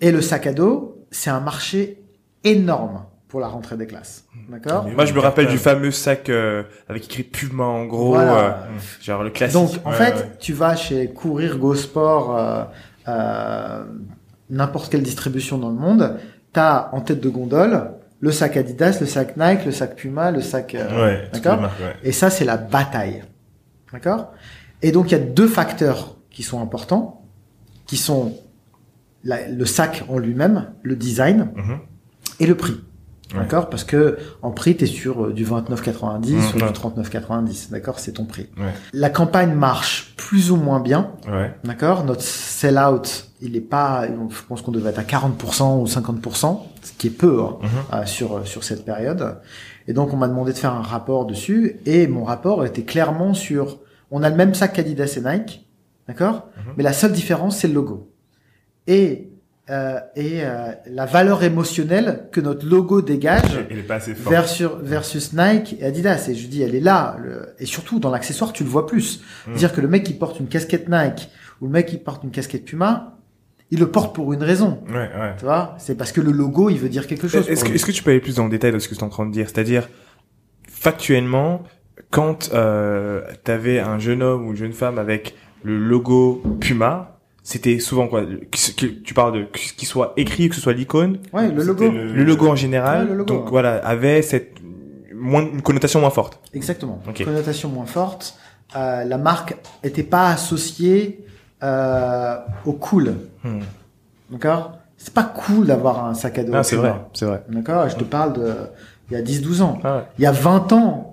Et le sac à dos, c'est un marché énorme pour la rentrée des classes. D'accord Moi, je me rappelle du fameux sac euh, avec écrit Puma en gros, Voilà. euh, genre le classique. Donc, en Ouais, fait, ouais. tu vas chez Courir, Go Sport, euh, euh, n'importe quelle distribution dans le monde, t'as en tête de gondole le sac Adidas, le sac Nike, le sac Puma, le sac... euh, Ouais. D'accord. Et ça, c'est la bataille. D'accord Et donc, il y a deux facteurs qui sont importants, qui sont la- le sac en lui-même, le design et le prix. Ouais. D'accord Parce que en prix, tu es sur euh, du 29,90 Mmh, ou du ouais. 39,90. D'accord C'est ton prix. Ouais. La campagne marche plus ou moins bien. Ouais. D'accord Notre sell-out, il est pas... Je pense qu'on devait être à 40% ou 50%, ce qui est peu hein, Mhm. euh, sur, sur cette période. Et donc, on m'a demandé de faire un rapport dessus. Et mon rapport était clairement sur... On a le même sac qu'Adidas et Nike. D'accord Mhm. Mais la seule différence, c'est le logo. Et, euh, et euh, la valeur émotionnelle que notre logo dégage Il est pas assez fort. versus, versus Nike et Adidas. Et je dis, elle est là. Le- et surtout, dans l'accessoire, tu le vois plus. Mm. Dire que le mec qui porte une casquette Nike ou le mec qui porte une casquette Puma, il le porte pour une raison. Ouais, ouais. Tu vois C'est parce que le logo, il veut dire quelque chose. Que, est-ce que tu peux aller plus dans le détail de ce que tu es en train de dire? C'est-à-dire, factuellement, quand euh, tu avais un jeune homme ou une jeune femme avec le logo Puma, c'était souvent quoi que- Tu parles de qu'il soit écrit, que ce soit l'icône, Ouais, le logo. le logo en général, Ouais, le logo, donc ouais. voilà, avait cette moins une connotation moins forte. Exactement. Connotation moins forte. Euh, la marque était pas associée euh, au cool. Hmm. D'accord? C'est pas cool d'avoir un sac à dos. Ah, c'est vrai, c'est vrai. D'accord? Je te parle de il y a 10-12 ans. Ah. Il y a 20 ans,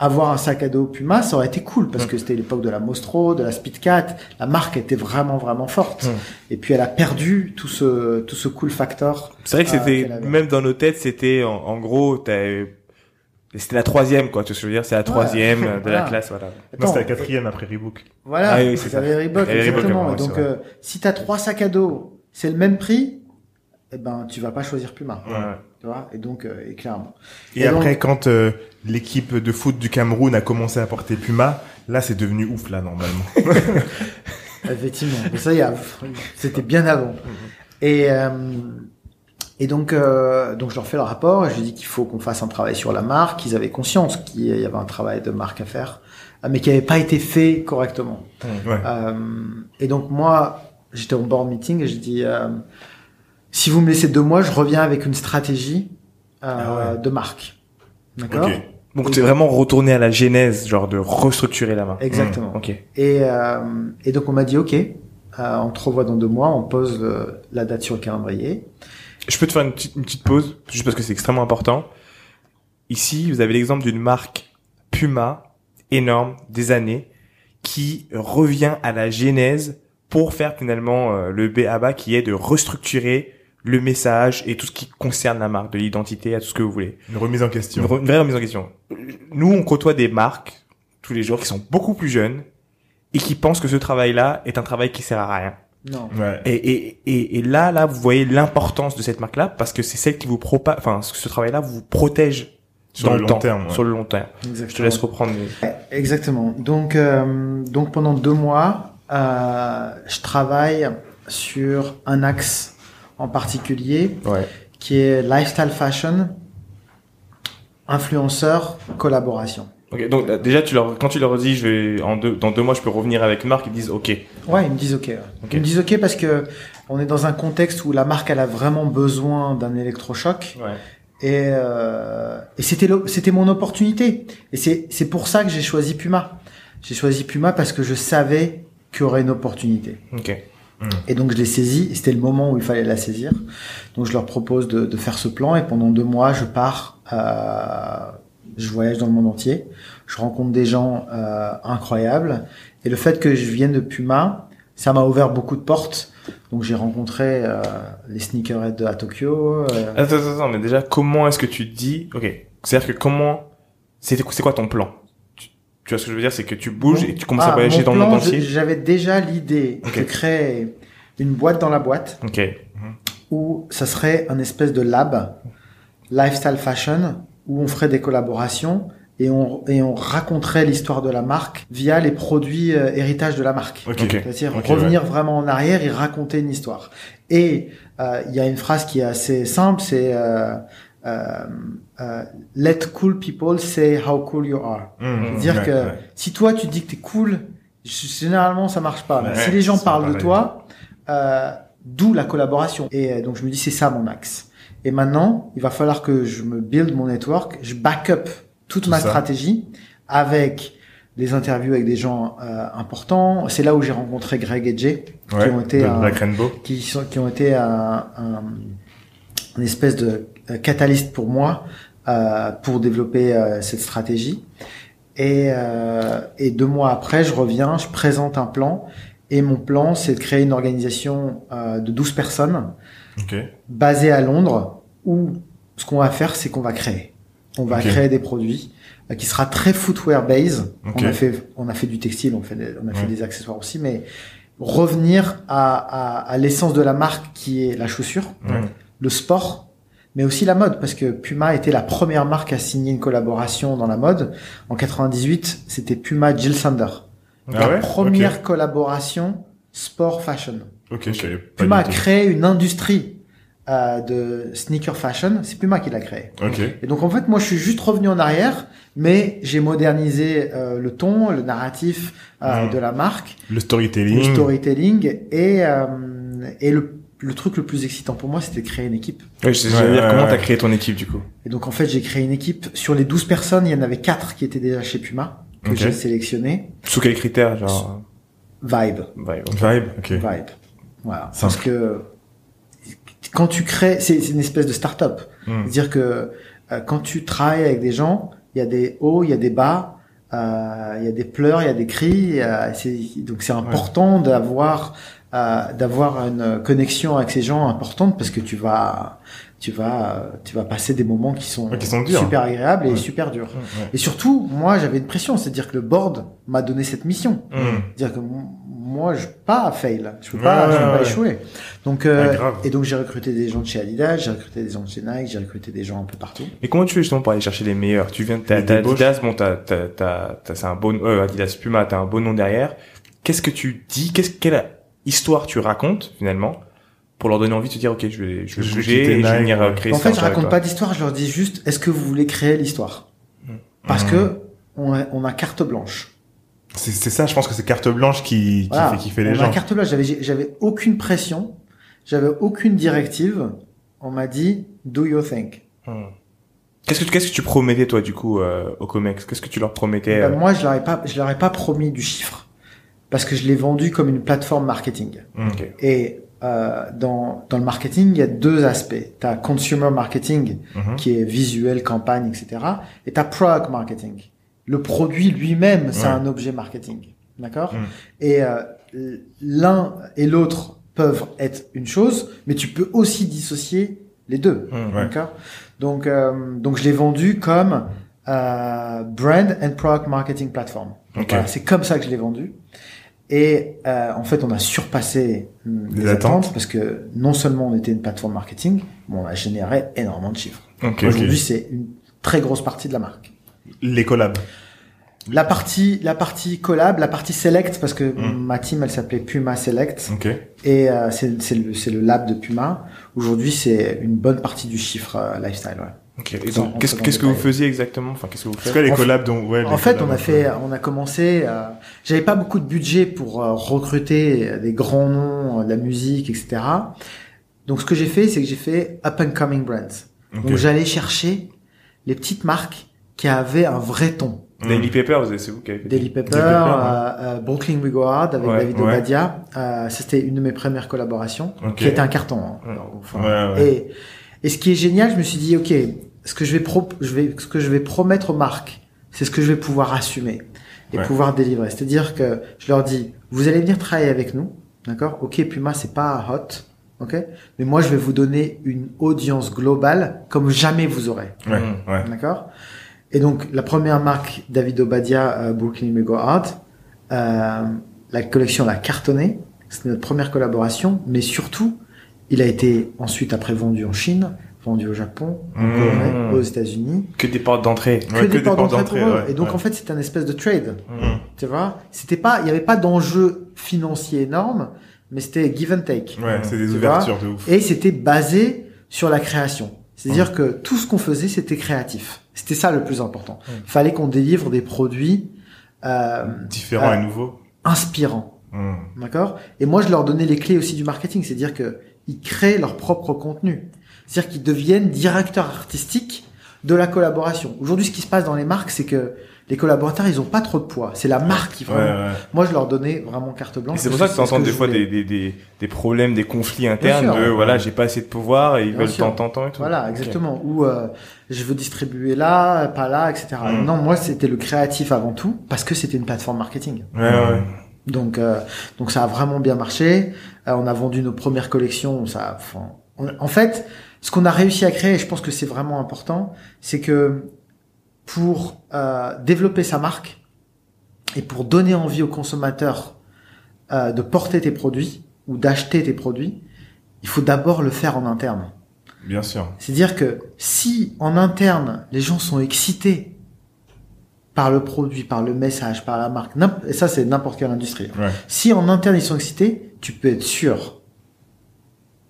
avoir un sac à dos Puma, ça aurait été cool parce que c'était l'époque de la Mostro, de la Speedcat. La marque était vraiment, vraiment forte. Mm. Et puis elle a perdu tout ce, tout ce cool factor. C'est vrai que c'était avait. même dans nos têtes, c'était en, en gros, c'était la troisième quoi. Tu veux dire? C'est la troisième de Voilà. la classe, voilà. Non, Attends, c'était la quatrième après Reebok. Voilà, Ah oui, c'est ça. Reebok, exactement. donc, euh, si t'as trois sacs à dos, c'est le même prix, eh ben, tu vas pas choisir Puma. Ouais. Tu vois? Et donc, euh, et clairement. Et, Et après, donc- quand euh, l'équipe de foot du Cameroun a commencé à porter Puma, là, c'est devenu ouf, là, normalement. (laughs) Effectivement. Mais ça, y a, c'était bien avant. Et, euh, et donc, euh, donc je leur fais le rapport et je dis qu'il faut qu'on fasse un travail sur la marque. Ils avaient conscience qu'il y avait un travail de marque à faire, mais qui n'avait pas été fait correctement. Ouais. Euh, et donc moi, j'étais en board meeting et je dis, si vous me laissez deux mois, je reviens avec une stratégie Ah ouais. de marque. D'accord Ok. Donc c'est vraiment retourner à la genèse, genre de restructurer la marque. Exactement. Ok. Et, euh, et donc on m'a dit, ok, euh, on te revoit dans deux mois, on pose euh, la date sur le calendrier. Je peux te faire une petite, une petite pause, juste parce que c'est extrêmement important. Ici, vous avez l'exemple d'une marque Puma, énorme, des années, qui revient à la genèse pour faire finalement euh, le BABA qui est de restructurer le message et tout ce qui concerne la marque, de l'identité à tout ce que vous voulez. Une remise en Une, question. re- une vraie remise en question. Nous, on côtoie des marques tous les jours qui sont beaucoup plus jeunes et qui pensent que ce travail-là est un travail qui sert à rien. Non. Ouais. Et, et, et, et là, là, vous voyez l'importance de cette marque-là parce que c'est celle qui vous propa, enfin, ce travail-là vous protège Sur dans le le, long temps, terme, ouais. sur le long terme. Exactement. Je te laisse reprendre. les- Exactement. Donc, euh, donc pendant deux mois, euh, je travaille sur un axe en particulier Ouais. qui est lifestyle fashion, influenceur, collaboration. Ok. Donc euh, déjà, tu leur, quand tu leur dis, je vais en deux, dans deux mois, je peux revenir avec marque, ils disent, ok. Ouais, ils me disent ok. ouais. Ok. Ils me disent ok parce que on est dans un contexte où la marque elle a vraiment besoin d'un électrochoc Ouais. et, euh, et c'était le- c'était mon opportunité. Et c'est c'est pour ça que j'ai choisi Puma. J'ai choisi Puma parce que je savais qu'il y aurait une opportunité. Ok. Et donc je l'ai saisi, et c'était le moment où il fallait la saisir. Donc je leur propose de, de faire ce plan et pendant deux mois je pars euh, je voyage dans le monde entier, je rencontre des gens euh, incroyables, et le fait que je vienne de Puma, ça m'a ouvert beaucoup de portes. Donc j'ai rencontré euh, les sneakerheads à Tokyo. euh, Attends, attends, mais déjà, comment est-ce que tu dis, ok, c'est-à-dire que comment, c'est quoi ton plan? Tu, vois ce que je veux dire, c'est que tu bouges et tu commences Ah, à voyager dans le monde entier. J'avais déjà l'idée de créer une boîte dans la boîte Ok. où ça serait un espèce de lab lifestyle fashion où on ferait des collaborations et on, et on raconterait l'histoire de la marque via les produits euh, héritage de la marque. C'est-à-dire revenir vraiment en arrière et raconter une histoire. Et euh, il y a une phrase qui est assez simple, c'est euh, euh, euh, Let cool people say how cool you are. Mmh, Dire ouais, que ouais. si toi tu dis que t'es cool, généralement ça marche pas. Mais Ouais, si les gens parlent de toi, euh, d'où la collaboration. Et donc je me dis c'est ça mon axe. Et maintenant, il va falloir que je me build mon network, je back up toute Tout ma ça. stratégie avec les interviews avec des gens euh, importants. C'est là où j'ai rencontré Greg et Jay, qui ont été de un- qui sont qui ont été un, un, une espèce de catalyste pour moi euh, pour développer euh, cette stratégie. Et, euh, et deux mois après, je reviens, je présente un plan. Et mon plan, c'est de créer une organisation euh, de 12 personnes Ok. basée à Londres où ce qu'on va faire, c'est qu'on va créer. On va créer des produits euh, qui sera très footwear based. Ok. On a fait, on a fait du textile, on fait, des- on a fait Ouais. des accessoires aussi, mais revenir à, à, à l'essence de la marque qui est la chaussure, Ouais. le sport, mais aussi la mode, parce que Puma était la première marque à signer une collaboration dans la mode. En 98, c'était Puma Jill Sander. Ah la ouais première collaboration sport fashion. Ok, je savais pas Puma a créé une industrie euh, de sneaker fashion. C'est Puma qui l'a créé. Et donc en fait, moi, je suis juste revenu en arrière, mais j'ai modernisé euh, le ton, le narratif euh, Mm. de la marque, Le storytelling. le storytelling et euh, et le, le truc le plus excitant pour moi, c'était de créer une équipe. Oui, je sais, Ouais, dire ouais, comment ouais. t'as créé ton équipe du coup? Et donc en fait, j'ai créé une équipe. Sur les 12 personnes, il y en avait quatre qui étaient déjà chez Puma que j'ai sélectionné. Sous quels critères, genre? Vibe. Vibe. Ok. Vibe. Voilà. Simple. Parce que quand tu crées, c'est une espèce de start-up. Hmm. C'est-à-dire que euh, quand tu travailles avec des gens, il y a des hauts, il y a des bas, euh, il y a des pleurs, il y a des cris. euh, c'est- donc c'est important d'avoir d'avoir une connexion avec ces gens importante parce que tu vas tu vas euh, tu vas passer des moments qui sont, Ouais, qui sont super agréables et Ouais. super durs. Ouais. Et surtout, moi j'avais une pression, c'est-à-dire que le board m'a donné cette mission. Hmm. C'est-à-dire que moi, je pas fail, je peux pas, Ouais, je peux ouais, pas ouais. échouer. Donc, euh, Ouais, grave. et donc j'ai recruté des gens de chez Adidas, j'ai recruté des gens de chez Nike, j'ai recruté des gens un peu partout. Et comment tu fais justement pour aller chercher les meilleurs? Tu viens, t'as Les t'as débauches. Adidas, bon, t'as, t'as, t'as, t'as- c'est un bon, euh, Adidas Puma, t'as un bon nom derrière. Qu'est-ce que tu dis? Qu'est-ce quelle histoire tu racontes finalement pour leur donner envie de te dire, ok, je vais, je vais bouger et je vais venir euh, ouais. créer En ça fait, je raconte pas d'histoire, je leur dis juste, est-ce que vous voulez créer l'histoire? Parce Mhm. que on a, on a carte blanche. C'est ça, je pense que c'est carte blanche qui, qui Voilà. fait kiffer les on a gens. carte blanche. J'avais, j'avais aucune pression, j'avais aucune directive. On m'a dit, do your thing. Hmm. Qu'est-ce que tu- qu'est-ce que tu promettais toi du coup euh, aux Comex? Qu'est-ce que tu leur promettais Ben, euh, moi, je leur ai pas, je leur ai pas promis du chiffre parce que je l'ai vendu comme une plateforme marketing. Hmm. Ok. Et euh, dans, dans le marketing, il y a deux aspects. Tu as consumer marketing, Mhm. qui est visuel, campagne, etc. Et tu as product marketing. Le produit lui-même, c'est Ouais. un objet marketing. D'accord Mm. Et euh, l'un et l'autre peuvent être une chose, mais tu peux aussi dissocier les deux. Hmm. Ouais. D'accord donc, euh, donc, je l'ai vendu comme euh, brand and product marketing platform. Donc, Ok. voilà, c'est comme ça que je l'ai vendu. Et euh, en fait, on a surpassé Les les attentes. attentes parce que non seulement on était une plateforme marketing, mais on a généré énormément de chiffres. Ok. Aujourd'hui, c'est une très grosse partie de la marque. Les collabs. La partie, la partie collab, la partie select, parce que Mm. ma team, elle s'appelait Puma Select, Ok. et euh, c'est le, le lab de Puma. Aujourd'hui, c'est une bonne partie du chiffre euh, lifestyle. Ouais. Ok. Et Sans donc, rentrer qu'est-ce le que vous faisiez exactement Enfin, qu'est-ce que vous faites quoi les En fait- collabs dont, ouais, les En fait, on a fait, peu- on a commencé. Euh, J'avais pas beaucoup de budget pour euh, recruter des grands noms euh, de la musique, etc. Donc, ce que j'ai fait, c'est que j'ai fait up and coming brands. Donc, j'allais chercher les petites marques qui avaient un vrai ton. Hmm. Daily Paper, vous- c'est vous qui avez fait Daily Pepper, Pepper, euh, euh, Brooklyn We Go Hard avec Ouais, David ouais. Obadia. Euh, C'était une de mes premières collaborations Ok. qui était un carton. hein. Ouais. Enfin, Ouais, ouais. Et, et ce qui est génial, je me suis dit, ok, ce que je vais pro, je vais, ce que je vais promettre aux marques, c'est ce que je vais pouvoir assumer et Ouais. pouvoir délivrer. C'est-à-dire que je leur dis, vous allez venir travailler avec nous, d'accord? Ok, Puma, c'est pas hot, ok? Mais moi, je vais vous donner une audience globale comme jamais vous aurez. Ouais, Mm. ouais. D'accord? Et donc, la première marque, David Obadia, euh, Brooklyn Lego Art, euh, la collection l'a cartonné. C'était notre première collaboration, mais surtout, il a été ensuite après vendu en Chine, vendu au Japon, en Mmh. Corée, aux États-Unis. Que des portes d'entrée. Que Ouais, des portes d'entrée pour eux. ouais, Et donc, ouais. en fait, c'était un espèce de trade. Mm. Tu vois C'était pas, il n'y avait pas d'enjeu financier énorme, mais c'était give and take. Ouais, c'est des Tu ouvertures de ouf. Et c'était basé sur la création. C'est-à-dire que tout ce qu'on faisait, c'était créatif. C'était ça le plus important. Il fallait qu'on délivre des produits euh, Différent euh, et nouveau. inspirants. Mm. D'accord? Et moi, je leur donnais les clés aussi du marketing. C'est-à-dire que ils créent leur propre contenu. C'est-à-dire qu'ils deviennent directeurs artistiques de la collaboration. Aujourd'hui, ce qui se passe dans les marques, c'est que les collaborateurs, ils ont pas trop de poids. C'est la marque qui Ouais, vraiment. ouais. Moi, je leur donnais vraiment carte blanche. c'est pour ça que tu entends des fois des, des, des, des problèmes, des conflits internes sûr. de voilà, j'ai pas assez de pouvoir et ils Bien veulent tant, tant, tant et tout. Voilà, exactement. Ou euh, je veux distribuer là, pas là, etc. Mm. Non, moi c'était le créatif avant tout parce que c'était une plateforme marketing. Ouais, ouais. Donc, euh, donc ça a vraiment bien marché. Euh, on a vendu nos premières collections. Ça, enfin, on- en fait, ce qu'on a réussi à créer, et je pense que c'est vraiment important, c'est que pour euh, développer sa marque et pour donner envie aux consommateurs euh, de porter tes produits ou d'acheter tes produits, il faut d'abord le faire en interne. Bien sûr. C'est-à-dire que si en interne, les gens sont excités par le produit, par le message, par la marque, et ça c'est n'importe quelle industrie. Ouais. Si en interne ils sont excités, tu peux être sûr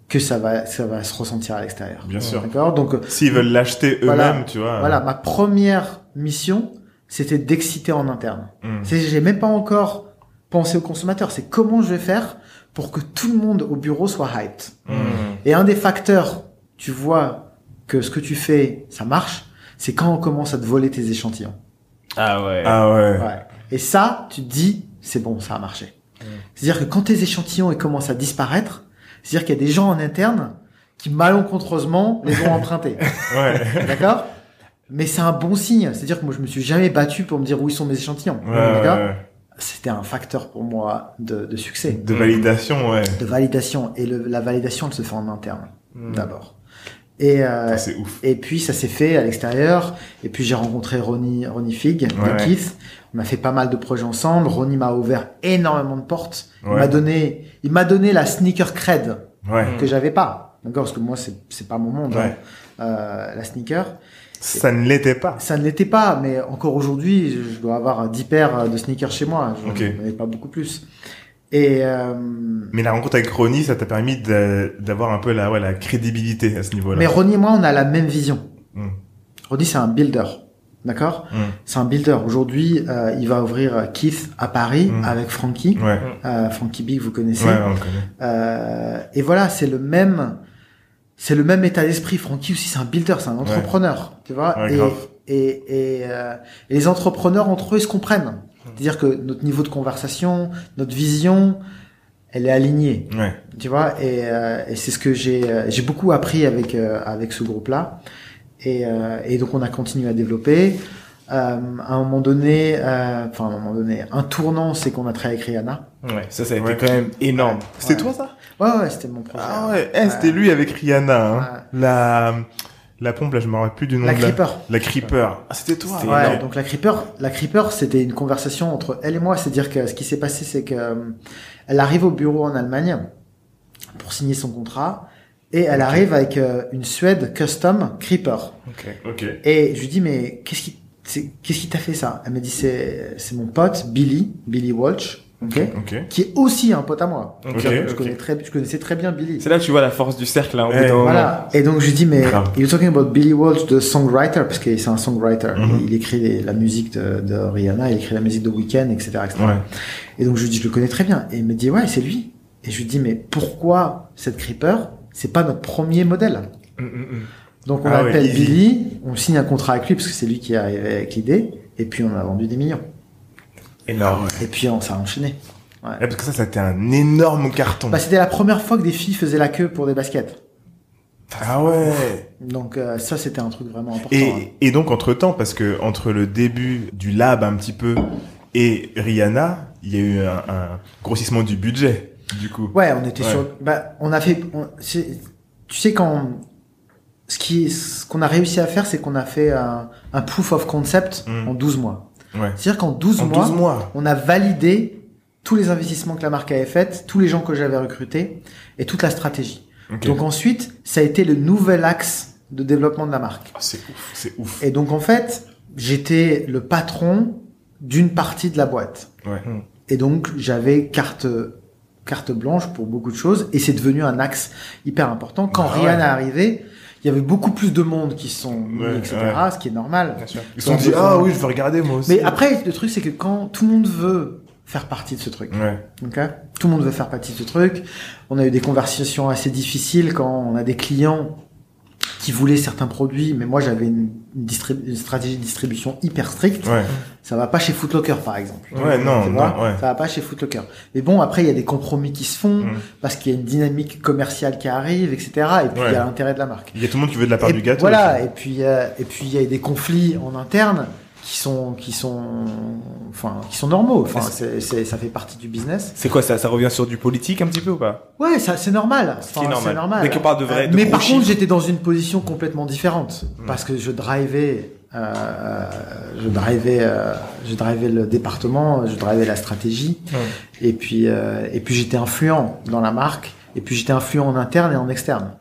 que ça va, ça va se ressentir à l'extérieur. Bien sûr. D'accord? Donc euh, S'ils veulent l'acheter eux-mêmes, Voilà. tu vois. voilà, ma première mission, c'était d'exciter en interne. Mm. C'est, j'ai même pas encore pensé au consommateur. C'est comment je vais faire pour que tout le monde au bureau soit hyped. Mm. Et un des facteurs, tu vois que ce que tu fais, ça marche, c'est quand on commence à te voler tes échantillons. Ah ouais. Ah ouais. Ouais. Et ça, tu te dis, c'est bon, ça a marché. C'est-à-dire que quand tes échantillons ils commencent à disparaître, c'est-à-dire qu'il y a des gens en interne qui malencontreusement les ont empruntés. (laughs) Ouais. D'accord? Mais c'est un bon signe. C'est-à-dire que moi, je me suis jamais battu pour me dire où ils sont mes échantillons. Ouais. C'était un facteur pour moi de, de succès, De validation, ouais. de validation. Et le- la validation, elle se fait en interne, Mm. d'abord. Et, euh, C'est ouf. et puis ça s'est fait à l'extérieur. Et puis j'ai rencontré Ronnie, Ronnie Fig Ouais. de Keith. On a fait pas mal de projets ensemble. Ronnie m'a ouvert énormément de portes. Il Ouais. m'a donné, il m'a donné la sneaker cred Ouais. que j'avais pas. D'accord, parce que moi c'est c'est pas mon monde. Ouais. hein. Euh, la sneaker, Ça ne l'était pas. ça ne l'était pas. Mais encore aujourd'hui, je dois avoir 10 paires de sneakers chez moi. Je Ok. n'en ai pas beaucoup plus. Et euh, Mais la rencontre avec Ronnie, ça t'a permis d'avoir un peu la, ouais, la crédibilité à ce niveau-là. mais Ronnie et moi, on a la même vision. Mm. Ronnie, c'est un builder. D'accord Mm. C'est un builder. Aujourd'hui, euh, il va ouvrir Keith à Paris Mm. avec Frankie. Ouais. Euh, Frankie Big, vous connaissez. Ouais, on le connaît. Euh, et voilà, c'est le même, c'est le même état d'esprit. Frankie aussi, c'est un builder, c'est un entrepreneur, tu vois. Et, grave. et, et, euh, et les entrepreneurs entre eux, ils se comprennent. C'est-à-dire que notre niveau de conversation, notre vision, elle est alignée, tu vois. Et, euh, c'est ce que j'ai, euh, j'ai beaucoup appris avec euh, avec ce groupe-là. Et, euh, et donc on a continué à développer. Euh, à un moment donné, euh, enfin à un moment donné, un tournant, c'est qu'on a travaillé avec Rihanna. Ouais, ça, ça a été Ouais. quand même énorme. C'était Ouais. toi, ça? Ouais, ouais, c'était mon projet. Ah ouais. Eh, c'était lui avec Rihanna, hein. Ouais. La, la pompe, là, je me rappelle plus du nom La de Creeper. La Creeper. Ah, c'était toi. Ouais, énorme. donc la Creeper, la Creeper, c'était une conversation entre elle et moi. C'est-à-dire que ce qui s'est passé, c'est que euh, elle arrive au bureau en Allemagne pour signer son contrat et elle arrive avec euh, une Suède custom Creeper. Ok. Ok. Et je lui dis mais qu'est-ce qui c'est- qu'est-ce qui t'a fait ça? Elle me dit c'est c'est mon pote Billy, Billy Walsh, ok, Ok. qui est aussi un pote à moi. Ok, je, connais très, je connaissais très bien Billy. C'est là que tu vois la force du cercle, hein, moment. Voilà. Et donc je lui dis mais Grave. you're talking about Billy Walsh, the songwriter, parce que c'est un songwriter. Mhm. Il écrit les- la musique de, de Rihanna, il écrit la musique de Weeknd, etc., etc. Ouais. Et donc je lui dis je le connais très bien. Et il me dit ouais c'est lui. Et je lui dis mais pourquoi cette Creeper? C'est pas notre premier modèle Mm, mm, mm. Donc on Ah appelle. Billy, on signe un contrat avec lui parce que c'est lui qui est arrivé avec l'idée. Et puis on a vendu des millions. Énorme. Et puis on s'est enchaîné. Parce que ça, c'était un énorme carton. Bah, c'était la première fois que des filles faisaient la queue pour des baskets. Ah ouais. Donc euh, ça, c'était un truc vraiment important. Et, hein. et donc entre temps, parce que entre le début du lab un petit peu et Rihanna, il y a eu un, un grossissement du budget, du coup. Ouais, on était Ouais. sur. Bah, on a fait. on- tu sais quand ce qui, ce qu'on a réussi à faire, c'est qu'on a fait un, un proof of concept Mm. en 12 mois. Ouais. C'est-à-dire qu'en 12 En mois, 12 mois. on a validé tous les investissements que la marque avait faits, tous les gens que j'avais recrutés et toute la stratégie. Donc ensuite, ça a été le nouvel axe de développement de la marque. Ah, c'est ouf, c'est ouf. Et donc en fait, j'étais le patron d'une partie de la boîte. Ouais. Et donc j'avais carte carte blanche pour beaucoup de choses et c'est devenu un axe hyper important. Quand Ah ouais. Rihanna est arrivé, il y avait beaucoup plus de monde qui sont mis, Ouais, etc. ouais. Ce qui est normal. Bien sûr. Ils se sont dit, ah oui, je veux regarder moi aussi. Mais après, le truc c'est que quand tout le monde veut faire partie de ce truc, Ouais. tout le monde veut faire partie de ce truc. On a eu des conversations assez difficiles quand on a des clients qui voulaient certains produits, mais moi j'avais une, une stratégie de distribution hyper stricte. Ouais. Ça va pas chez Footlocker, par exemple. Ouais, non, non, ouais. Ça va pas chez Footlocker. Mais bon, après, il y a des compromis qui se font Mm. parce qu'il y a une dynamique commerciale qui arrive, etc. Et puis, Ouais. il y a l'intérêt de la marque. Il y a tout le monde qui veut de la part et du gâteau. Voilà. aussi. Et puis, euh, et puis, il y a des conflits en interne qui sont, qui sont, enfin, qui sont normaux. Enfin, c'est, c'est, ça fait partie du business. C'est quoi ça Ça revient sur du politique un petit peu ou pas? Ouais, ça, c'est normal. Ce qui est Enfin, normal. c'est normal. Dès qu'on parle de vrai- Euh, de mais par contre, j'étais dans une position complètement différente Mm. parce que je drivais, euh, je drivais, euh, je drivais le département, je drivais la stratégie, Mm. et puis, euh, et puis j'étais influent dans la marque, et puis j'étais influent en interne et en externe.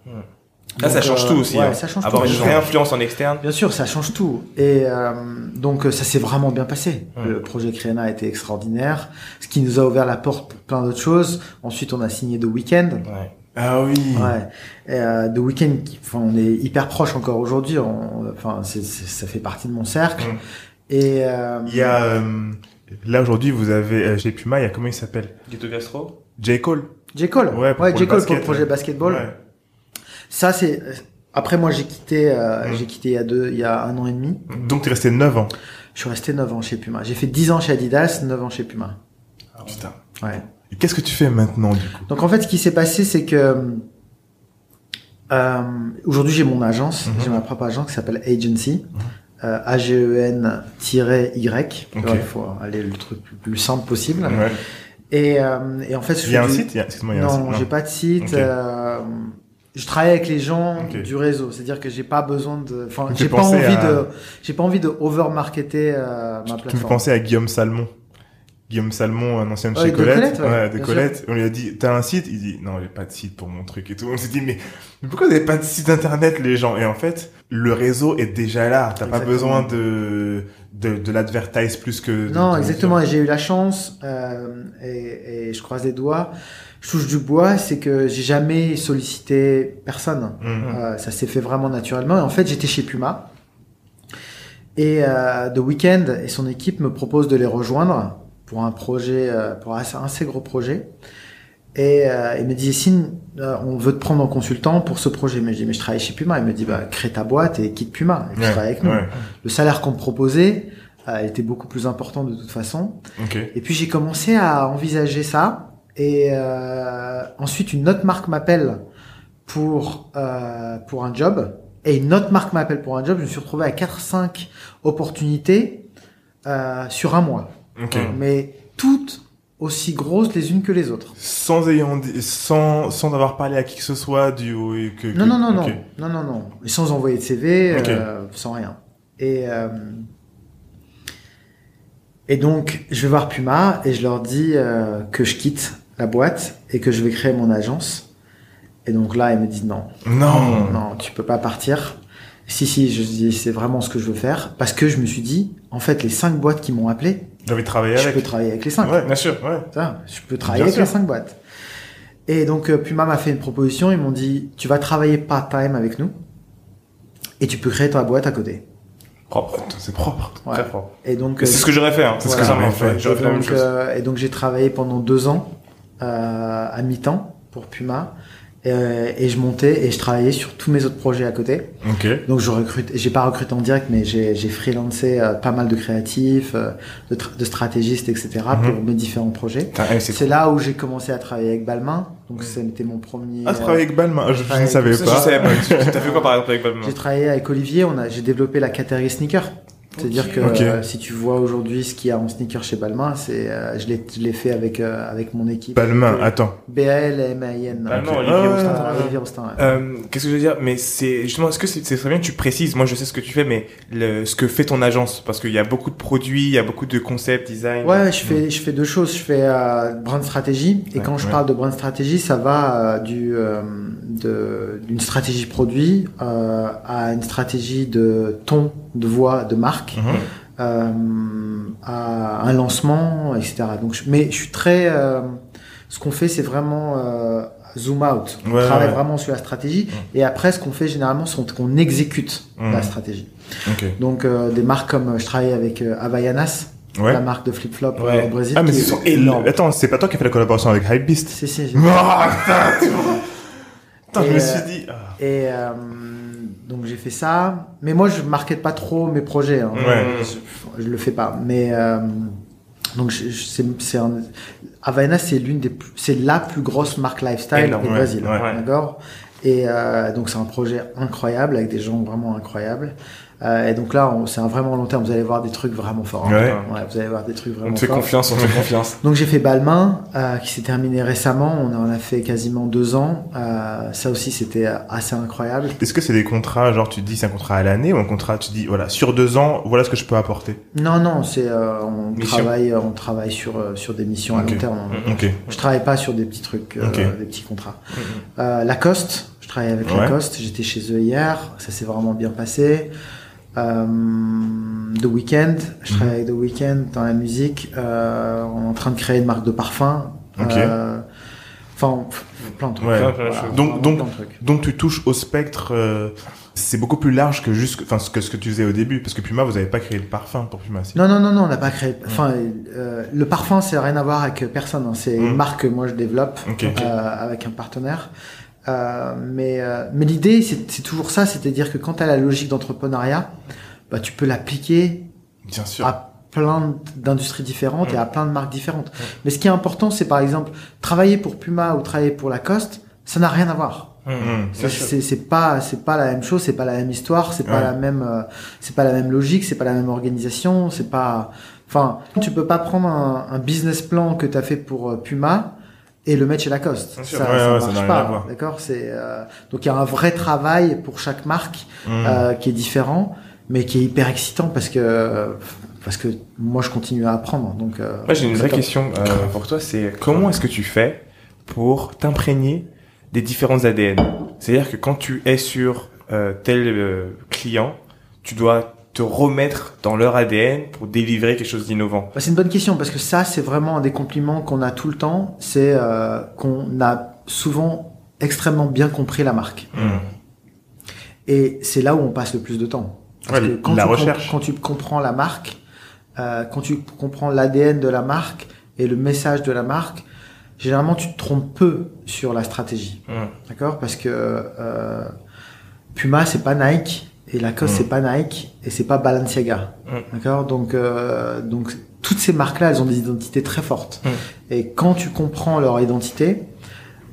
Là, ça change euh, tout aussi. ouais, hein. ça change Avoir tout. une vraie influence en externe. Bien sûr, ça change tout. Et euh, donc euh, ça s'est vraiment bien passé. Ouais. Le projet Créna a été extraordinaire, ce qui nous a ouvert la porte pour plein d'autres choses. Ensuite, on a signé The Weeknd. Ouais. Ah oui. Ouais. Et, euh, The Weeknd, enfin, on est hyper proche encore aujourd'hui. on- Enfin, c'est, c'est- ça fait partie de mon cercle. Et euh, Il y a, euh, là aujourd'hui, vous avez, euh, chez Puma, il y a comment il s'appelle? Ghetto Gastro J. Cole. J Cole. Ouais, pour- pour J le Cole pour basket, le projet ouais. basketball. Ouais. Ça, c'est. Après, moi, j'ai quitté. euh, Mm. J'ai quitté il y a deux, il y a un an et demi. Donc t'es resté 9 ans. Je suis resté 9 ans chez Puma. J'ai fait 10 ans chez Adidas, 9 ans chez Puma. Putain. Ouais. Et qu'est-ce que tu fais maintenant, du coup? Donc en fait, ce qui s'est passé, c'est que euh, aujourd'hui j'ai mon agence, Mhm. j'ai ma propre agence qui s'appelle Agency, euh, A-G-E-N-Y. Il faut aller le truc le plus simple possible. Ouais. Et, euh, et en fait, Il y a un du- site? Il y a, site. Non, j'ai pas de site. Euh, je travaille avec les gens du réseau, c'est-à-dire que j'ai pas besoin de, enfin, j'ai pas envie à- de, j'ai pas envie de over-marketer euh, ma Tu me plateforme. penser à Guillaume Salmon. Guillaume Salmon, un ancien de chez de Colette. Colette, ouais, de Colette. On lui a dit, t'as un site? Il dit, non, j'ai pas de site pour mon truc et tout. On s'est dit, mais, mais pourquoi vous n'avez pas de site internet, les gens? Et en fait, le réseau est déjà là. T'as pas besoin de, de, de l'advertise plus que... Non, exactement. Et j'ai eu la chance, euh, et, et je croise les doigts, je touche du bois, c'est que j'ai jamais sollicité personne. Mhm. Euh, ça s'est fait vraiment naturellement. Et en fait, j'étais chez Puma. Et euh, The Weeknd et son équipe me proposent de les rejoindre pour un projet, euh, pour un assez, gros projet. Et euh, il me dit, Yacine, euh, on veut te prendre en consultant pour ce projet. Mais je dis, mais je travaille chez Puma. Il me dit, bah, crée ta boîte et quitte Puma. Et tu travailles avec nous. ouais. Le salaire qu'on me proposait euh, était beaucoup plus important de toute façon. Ok. Et puis j'ai commencé à envisager ça. Et euh, ensuite, une autre marque m'appelle pour euh, pour un job. Et une autre marque m'appelle pour un job. Je me suis retrouvé à 4-5 opportunités euh, sur un mois. Ok. Mais toutes aussi grosses les unes que les autres. Sans ayant dit- sans, sans avoir parlé à qui que ce soit du, que, que- Non, non, non, non, non, non, non. Et sans envoyer de CV, euh, sans rien. Et euh, et donc, je vais voir Puma et je leur dis euh, que je quitte la boîte et que je vais créer mon agence. Et donc là, ils me disent non, Non. non, tu peux pas partir. Si, si, je dis c'est vraiment ce que je veux faire parce que je me suis dit, en fait, les cinq boîtes qui m'ont appelé, J'ai envie de travailler je avec. peux travailler avec les cinq. Ouais. Bien sûr. Ouais. Ça, je peux travailler Bien avec les cinq boîtes. Et donc euh, Puma m'a fait une proposition, ils m'ont dit tu vas travailler part-time avec nous et tu peux créer ta boîte à côté. Propre. C'est propre. Ouais. Très propre. Et donc C'est ce que j'aurais fait. Hein. C'est ce que j'aurais fait. J'aurais fait la même donc, chose. euh, et donc j'ai travaillé pendant deux ans euh, à mi-temps pour Puma Euh, et je montais et je travaillais sur tous mes autres projets à côté. Ok. Donc je recrute, j'ai pas recruté en direct, mais j'ai j'ai freelancé euh, pas mal de créatifs, euh, de, tra- de stratégistes, etc. Mhm. pour mes différents projets. Eh, c'est C'est là où j'ai commencé à travailler avec Balmain. Donc c'était mon premier. Ah, tu travailles avec Balmain. Je, je ne savais Ça, pas. je savais pas. (laughs) Tu t'as fait quoi par exemple avec Balmain? J'ai travaillé avec Olivier, on a, j'ai développé la catégorie sneaker. C'est-à-dire que euh, si tu vois aujourd'hui ce qu'il y a en sneaker chez Balmain, c'est, euh, je l'ai, je l'ai fait avec euh, avec mon équipe. Balmain, attends. B A L M A I N. Balmain. Olivier Ah, Olivier ouais. Euh, Qu'est-ce que je veux dire? Mais c'est justement, est-ce que c'est c'est très bien que tu précises? Moi, je sais ce que tu fais, mais le, ce que fait ton agence, parce qu'il y a beaucoup de produits, il y a beaucoup de concepts, design. Ouais, je fais, je fais deux choses. Je fais euh, brand stratégie. Et Ouais, quand je ouais. parle de brand stratégie, ça va euh, du euh, de d'une stratégie produit euh, à une stratégie de ton, de voix, de marque, Mhm. euh, à un lancement, etc. Donc, je, mais je suis très. euh, ce qu'on fait, c'est vraiment euh, zoom out. On Ouais, travaille ouais. vraiment sur la stratégie. Et après, ce qu'on fait généralement, c'est qu'on exécute Mhm. la stratégie. Donc, des marques comme je travaille avec Havaianas, Ouais. la marque de flip-flop euh, Ouais. au Brésil. Ah, mais qui c'est est énorme. Attends, c'est pas toi qui as fait la collaboration avec Hypebeast Si, si. Ah, putain, tu vois. Putain, je me suis dit. ah. Et euh, donc j'ai fait ça, mais moi je markete pas trop mes projets. Hein. Ouais. Je, je le fais pas. Mais euh, donc c'est Havaianas c'est l'une des plus- c'est la plus grosse marque lifestyle au ouais, Brésil. ouais. D'accord? Et euh, donc c'est un projet incroyable avec des gens vraiment incroyables. Euh, et donc là on- c'est un vraiment long terme. Vous allez voir des trucs vraiment forts. hein. Ouais. Ouais, vous allez voir des trucs On vraiment te fait forts. confiance, on te fait confiance. Donc j'ai fait Balmain, euh, qui s'est terminé récemment. On en a fait quasiment deux ans. Euh, ça aussi c'était assez incroyable. Est-ce que c'est des contrats, genre tu te dis c'est un contrat à l'année ou un contrat, tu dis voilà, sur deux ans, voilà ce que je peux apporter? Non non, c'est euh, on Mission. travaille on travaille sur euh, sur des missions à long terme. hein. Ok. Je travaille pas sur des petits trucs, euh, Ok. des petits contrats. Euh, Lacoste, je travaille avec Ouais. Lacoste. J'étais chez eux hier. Ça s'est vraiment bien passé. Euh, The Weeknd, je Mhm. travaille avec The Weeknd dans la musique. Euh, on est en train de créer une marque de parfum. Euh, Enfin, plein de trucs. Ouais. Voilà. Donc- donc- plein de trucs. Donc tu touches au spectre, euh, c'est beaucoup plus large que juste, enfin ce que ce que tu faisais au début, parce que Puma, vous avez pas créé de parfum pour Puma, si Non, non, non, non, on n'a pas créé. Enfin, euh, le parfum, c'est rien à voir avec personne. hein. C'est Mm. une marque que moi je développe euh, avec un partenaire. Euh, mais euh, mais l'idée, c'est c'est toujours ça, c'est-à-dire que quand tu as la logique d'entrepreneuriat, bah, tu peux l'appliquer Bien sûr. à plein d'industries différentes Mm. et à plein de marques différentes. Mais ce qui est important, c'est par exemple travailler pour Puma ou travailler pour Lacoste, ça n'a rien à voir. Mmh. C'est- C'est c'est pas c'est pas la même chose, c'est pas la même histoire, c'est pas Ouais. la même euh, c'est pas la même logique, c'est pas la même organisation, c'est pas enfin tu peux pas prendre un, un business plan que tu as fait pour euh, Puma et le mettre chez Lacoste. Sûr. Ça, Ouais, ça ouais, ça marche pas, d'accord C'est euh, donc il y a un vrai travail pour chaque marque Mmh. euh, qui est différent, mais qui est hyper excitant parce que parce que moi je continue à apprendre. Donc euh, Moi, j'ai une vraie top. question euh, pour toi. C'est comment est-ce que tu fais pour t'imprégner des différents ADN C'est-à-dire que quand tu es sur euh, tel euh, client, tu dois te remettre dans leur ADN pour délivrer quelque chose d'innovant. Bah, c'est une bonne question parce que ça, c'est vraiment un des compliments qu'on a tout le temps. C'est euh, qu'on a souvent extrêmement bien compris la marque. Mmh. Et c'est là où on passe le plus de temps. Parce Ouais, que quand la tu, recherche. quand tu comprends la marque, euh, quand tu comprends l'ADN de la marque et le message de la marque, généralement tu te trompes peu sur la stratégie. Mm. D'accord? Parce que euh, Puma, c'est pas Nike. Et Lacoste, Mm. c'est pas Nike. Et c'est pas Balenciaga. Mm. D'accord? Donc, euh, donc toutes ces marques-là, elles ont des identités très fortes. Mm. Et quand tu comprends leur identité,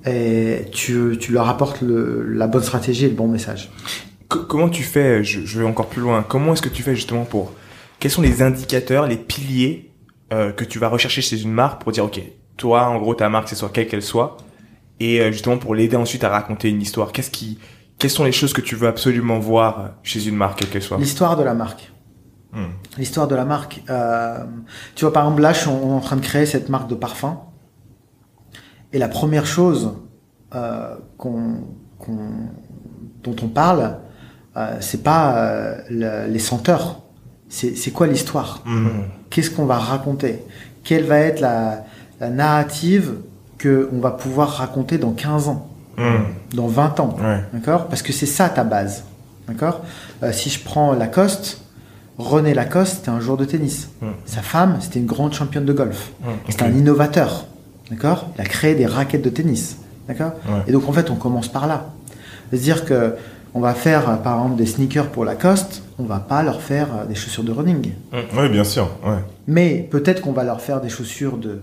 et tu, tu leur apportes le, la bonne stratégie et le bon message. Co- comment tu fais je, je vais encore plus loin. Comment est-ce que tu fais justement pour Quels sont les indicateurs, les piliers euh, que tu vas rechercher chez une marque pour dire ok, toi, en gros, ta marque, c'est soit quelle qu'elle soit, et euh, justement pour l'aider ensuite à raconter une histoire? Qu'est-ce qui, quelles sont les choses que tu veux absolument voir chez une marque, quelle soit L'histoire de la marque. Mmh. L'histoire de la marque. Euh, tu vois, par exemple, là, je suis en- on est en train de créer cette marque de parfum. Et la première chose euh, qu'on, qu'on- dont on parle, euh, c'est pas euh, le- les senteurs. C'est, c'est quoi l'histoire? Mmh. Qu'est-ce qu'on va raconter? Quelle va être la, la narrative que on va pouvoir raconter dans 15 ans, Mmh. dans 20 ans Ouais. D'accord? Parce que c'est ça ta base. D'accord? Euh, Si je prends Lacoste, René Lacoste, c'était un joueur de tennis. Mm. Sa femme, c'était une grande championne de golf. Mm. C'était un innovateur. D'accord? Il a créé des raquettes de tennis. D'accord? Ouais. Et donc en fait, on commence par là. C'est-à-dire que on va faire euh, par exemple des sneakers pour Lacoste, on va pas leur faire euh, des chaussures de running. Oui, bien sûr. Ouais. Mais peut-être qu'on va leur faire des chaussures de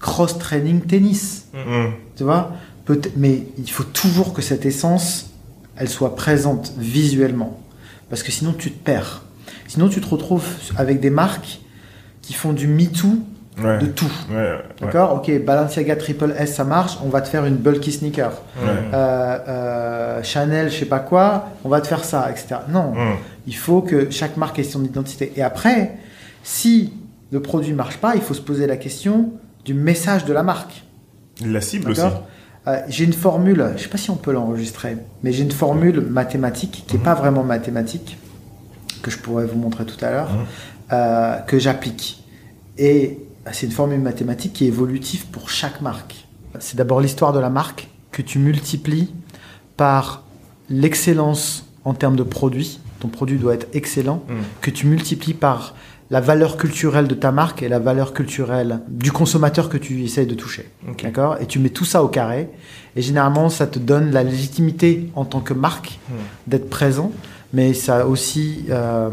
cross-training tennis. Tu vois? Peut Mais il faut toujours que cette essence, elle soit présente visuellement. Parce que sinon, tu te perds. Sinon, tu te retrouves avec des marques qui font du me-too Ouais. de tout. Ouais, ouais. D'accord? Ok, Balenciaga Triple S, ça marche, on va te faire une bulky sneaker. Euh, euh, Chanel, je sais pas quoi, on va te faire ça, etc. Non, il faut que chaque marque ait son identité. Et après, si le produit marche pas, il faut se poser la question du message de la marque. La cible aussi. Euh, J'ai une formule, je sais pas si on peut l'enregistrer, mais j'ai une formule mathématique qui est pas vraiment mathématique, que je pourrais vous montrer tout à l'heure, Mhm. euh, que j'applique. Et euh, c'est une formule mathématique qui est évolutive pour chaque marque. C'est d'abord l'histoire de la marque que tu multiplies par l'excellence en termes de produit. Ton produit doit être excellent, Mm. que tu multiplies par la valeur culturelle de ta marque et la valeur culturelle du consommateur que tu essayes de toucher. D'accord? Et tu mets tout ça au carré. Et généralement, ça te donne la légitimité en tant que marque Hmm. d'être présent, mais ça aussi euh,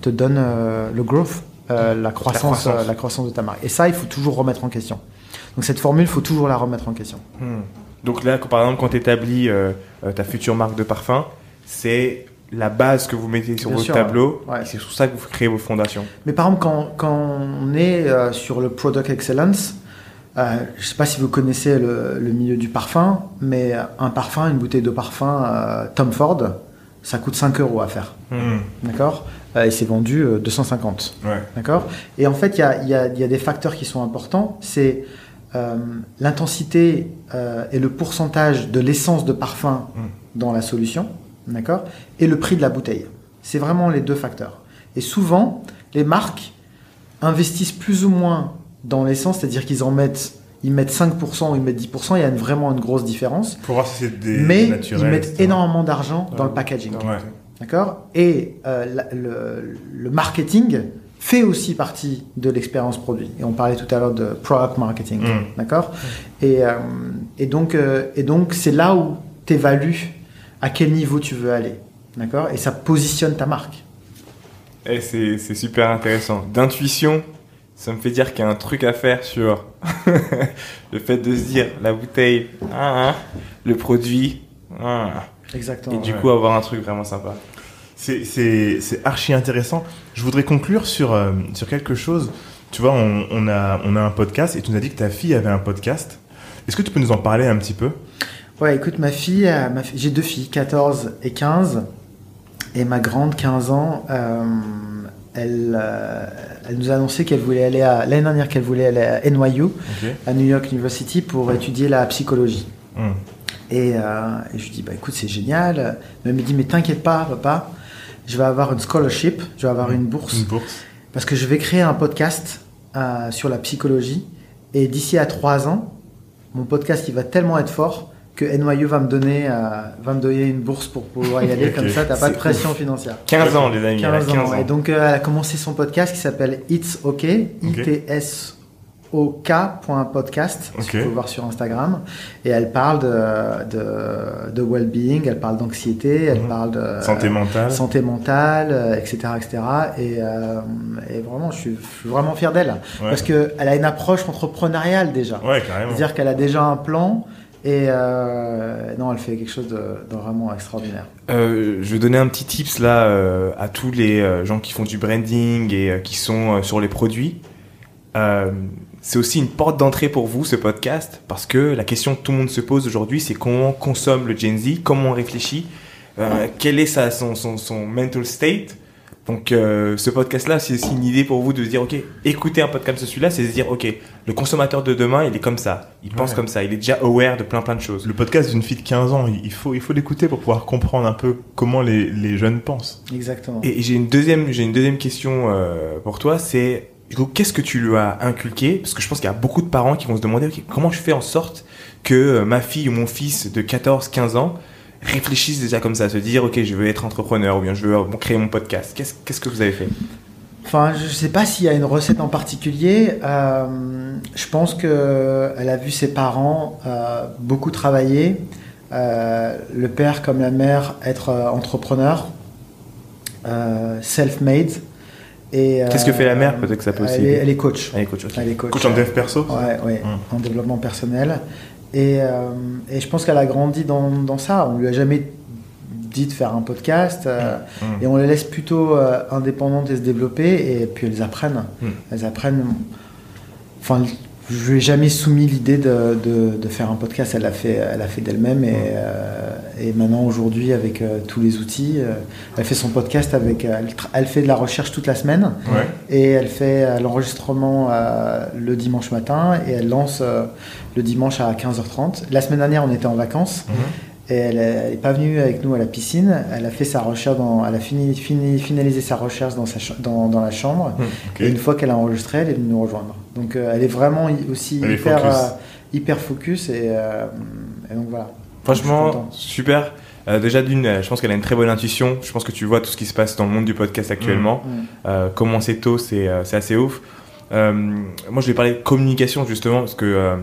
te donne euh, le growth, euh, la, croissance, croissance. la croissance de ta marque. Et ça, il faut toujours remettre en question. Donc cette formule, il faut toujours la remettre en question. Hmm. Donc là, par exemple, quand tu établis ta future marque de parfum, c'est la base que vous mettez sur Bien votre sûr, tableau. ouais. C'est sur ça que vous créez vos fondations. Mais par exemple, quand, quand on est euh, sur le product excellence, euh, je ne sais pas si vous connaissez le, le milieu du parfum, mais un parfum, une bouteille de parfum euh, Tom Ford, ça coûte 5 euros à faire. Mm. D'accord? Euh, Et c'est vendu euh, 250. Ouais. D'accord? Et en fait, il y a, il y a- il y a des facteurs qui sont importants. C'est euh, l'intensité euh, et le pourcentage de l'essence de parfum Mm. dans la solution. D'accord? Et le prix de la bouteille. C'est vraiment les deux facteurs. Et souvent, les marques investissent plus ou moins dans l'essence, c'est-à-dire qu'ils en mettent, ils mettent 5% ou ils mettent 10%. Il y a une- vraiment une grosse différence. Pour voir si c'est des Mais naturels. ils mettent énormément d'argent dans Ouais. le packaging. Ouais. D'accord? Et euh, la- le, le marketing fait aussi partie de l'expérience produit. Et on parlait tout à l'heure de product marketing. Mm. D'accord? Et, euh, et donc, euh, et donc c'est là où tu évalues à quel niveau tu veux aller. D'accord? Et ça positionne ta marque. Et c'est c'est super intéressant. D'intuition, ça me fait dire qu'il y a un truc à faire sur (laughs) le fait de se dire la bouteille, ah, ah, le produit, ah. Exactement. et du ouais. coup avoir un truc vraiment sympa. C'est- C'est c'est archi intéressant. Je voudrais conclure sur, euh, sur quelque chose. Tu vois, on, on, a, on a un podcast et tu nous as dit que ta fille avait un podcast. Est-ce que tu peux nous en parler un petit peu? Ouais, écoute, ma fille, euh, ma j'ai deux filles, 14 et 15. Et ma grande, 15 ans, euh, elle, euh, elle nous a annoncé qu'elle voulait aller à, l'année dernière qu'elle voulait aller à NYU, à New York University, pour étudier la psychologie. Mm. Et, euh, et je lui dis, bah écoute, c'est génial. Elle me dit, mais t'inquiète pas, papa, je vais avoir une scholarship, je vais avoir une bourse, Une bourse. parce que je vais créer un podcast sur la psychologie. Et d'ici à trois ans, mon podcast, il va tellement être fort que NYU va me donner, euh, va me donner une bourse pour pouvoir y aller. (laughs) Comme ça, t'as pas de pression financière. 15 ans, les amis. elle a 15 ans. Et donc, euh, elle a commencé son podcast qui s'appelle It's OK, I-T-S-O-K.podcast, Ok. tu peux le voir sur Instagram. Et elle parle de, de, de well-being, elle parle d'anxiété, elle Mhm. parle de Santé mentale. santé mentale, euh, etc., etc. Et, euh, et vraiment, je suis, je suis vraiment fier d'elle Ouais. parce que elle a une approche entrepreneuriale déjà. Ouais. C'est-à-dire qu'elle a déjà un plan et euh, non, elle fait quelque chose de, de vraiment extraordinaire. Euh, je vais donner un petit tips là euh, à tous les gens qui font du branding et qui sont sur les produits. C'est aussi une porte d'entrée pour vous ce podcast parce que la question que tout le monde se pose aujourd'hui c'est comment consomme le Gen Z, comment on réfléchit, quel est son, mental state. Donc ce podcast-là, c'est aussi une idée pour vous de dire, ok, écouter un podcast comme celui-là, c'est se dire, ok, le consommateur de demain, il est comme ça, il pense Ouais. comme ça, il est déjà aware de plein plein de choses. Le podcast d'une fille de 15 ans, il faut, il faut l'écouter pour pouvoir comprendre un peu comment les, les jeunes pensent. Exactement. Et j'ai une deuxième, j'ai une deuxième question euh, pour toi, c'est du coup, qu'est-ce que tu lui as inculqué? Parce que je pense qu'il y a beaucoup de parents qui vont se demander ok, comment je fais en sorte que euh, ma fille ou mon fils de 14-15 ans réfléchissent déjà comme ça, se dire ok, je veux être entrepreneur ou bien je veux créer mon podcast. Qu'est-ce qu'est-ce que vous avez fait? Enfin, je sais pas s'il y a une recette en particulier. Euh, je pense que elle a vu ses parents euh, beaucoup travailler, euh, le père comme la mère être euh, entrepreneur, euh, self-made. Et Qu'est-ce que fait la mère? Peut-être que ça peut aussi Elle est, elle est coach. Elle est coach. Coach en dev perso? Ouais, ouais, Mm. en développement personnel. Et, euh, et je pense qu'elle a grandi dans, dans ça. On lui a jamais dit de faire un podcast. euh, Mm. Et on les laisse plutôt euh, indépendantes et se développer. Et puis elles apprennent. Mm. Elles apprennent. Enfin, je lui ai jamais soumis l'idée de, de, de faire un podcast. Elle l'a fait, elle a fait d'elle-même. Et, euh, et maintenant, aujourd'hui, avec euh, tous les outils, elle fait son podcast avec. elle, fait de la recherche toute la semaine. Ouais. Et elle fait l'enregistrement le dimanche matin et elle lance le dimanche à 15h30. La semaine dernière, on était en vacances. Et elle n'est pas venue avec nous à la piscine. Elle a fait sa recherche, dans, elle a fini, fini- finalisé sa recherche dans, sa cha- dans, dans la chambre. Ok. Et une fois qu'elle a enregistré, elle est venue nous rejoindre. Donc euh, elle est vraiment aussi Elle hyper, focus. euh, hyper focus et, euh, et donc voilà. Franchement, super. Déjà d'une, je pense qu'elle a une très bonne intuition. Je pense que tu vois tout ce qui se passe dans le monde du podcast actuellement. Mm. Euh, commencer tôt, c'est c'est assez ouf. Moi, je vais parler de communication justement parce que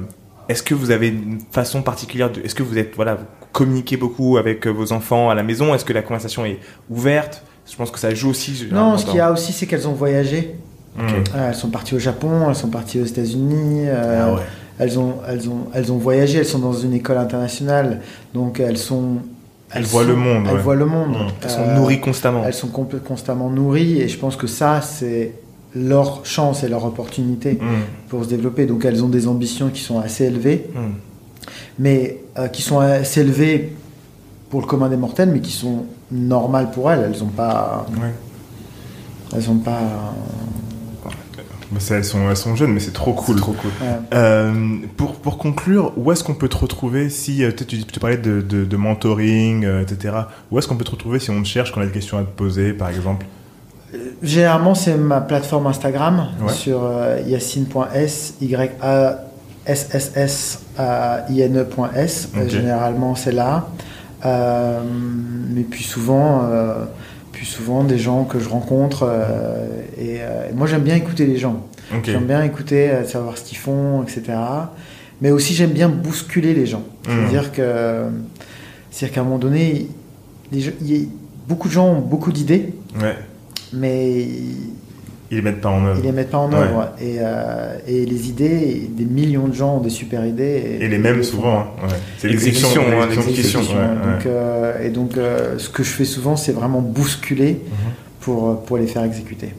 est-ce que vous avez une façon particulière de, est-ce que vous êtes voilà, communiquez beaucoup avec euh, vos enfants à la maison? Est-ce que la conversation est ouverte? Je pense que ça joue aussi. Non, ce qu'il y a aussi, c'est qu'elles ont voyagé. Elles sont parties au Japon, elles sont parties aux États-Unis. euh, Ah ouais. Elles ont, elles, ont, elles ont voyagé, elles sont dans une école internationale, donc elles sont. Elles voient le monde, Elles ouais. voient le monde. Elles sont nourries constamment. Elles sont constamment nourries, et je pense que ça, c'est leur chance et leur opportunité Mm. pour se développer. Donc elles ont des ambitions qui sont assez élevées, Mm. Mais euh, qui sont assez élevées pour le commun des mortels, mais qui sont normales pour elles. Elles ont pas. Ouais. Elles ont pas. Bah, ça, elles, sont, elles sont jeunes, mais c'est trop cool. Trop cool. euh, Euh, pour, pour conclure, où est-ce qu'on peut te retrouver si euh, tu, tu parlais de, de, de mentoring, euh, etc. Où est-ce qu'on peut te retrouver si on te cherche, qu'on a des questions à te poser, par exemple? Généralement, c'est ma plateforme Instagram Ouais. sur euh, yacine.s, y a s s s a i n e.s. Euh. Généralement, c'est là. Euh, mais puis souvent, euh, puis souvent des gens que je rencontre. euh, et, moi, j'aime bien écouter les gens. J'aime bien écouter, savoir ce qu'ils font, etc. Mais aussi, j'aime bien bousculer les gens. Mhm. C'est-à-dire que, c'est-à-dire qu'à un moment donné, les gens- il y a- beaucoup de gens ont beaucoup d'idées, Ouais. mais Ils les mettent pas en œuvre. ils les mettent pas en Ouais. œuvre. Et, euh, et les idées, des millions de gens ont des super idées. Et les mêmes souvent. hein. Ouais. C'est Exécution, l'exécution, hein, l'exécution. Donc, euh, et donc, euh, ce que je fais souvent, c'est vraiment bousculer Mhm. pour, pour les faire exécuter.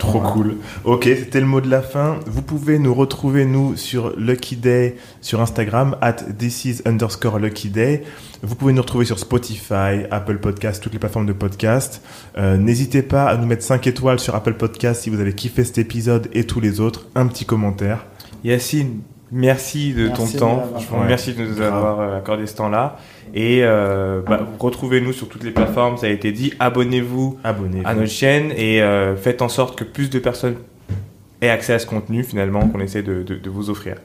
Trop Voilà. cool. Ok, c'était le mot de la fin. Vous pouvez nous retrouver, nous, sur Lucky Day, sur Instagram, at this is underscore Lucky Day. Vous pouvez nous retrouver sur Spotify, Apple Podcast, toutes les plateformes de podcast. Euh, N'hésitez pas à nous mettre 5 étoiles sur Apple Podcast si vous avez kiffé cet épisode et tous les autres. Un petit commentaire. Yacine, merci de Merci ton de temps. merci de nous Grave. avoir euh, accordé ce temps-là. Et euh, bah, retrouvez-nous sur toutes les plateformes, ça a été dit. Abonnez-vous à notre chaîne et euh, faites en sorte que plus de personnes aient accès à ce contenu finalement qu'on essaie de, de- de vous offrir.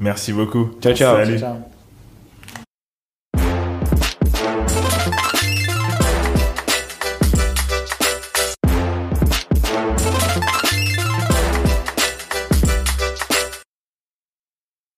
Merci beaucoup. Ciao, ciao. Salut. Ciao.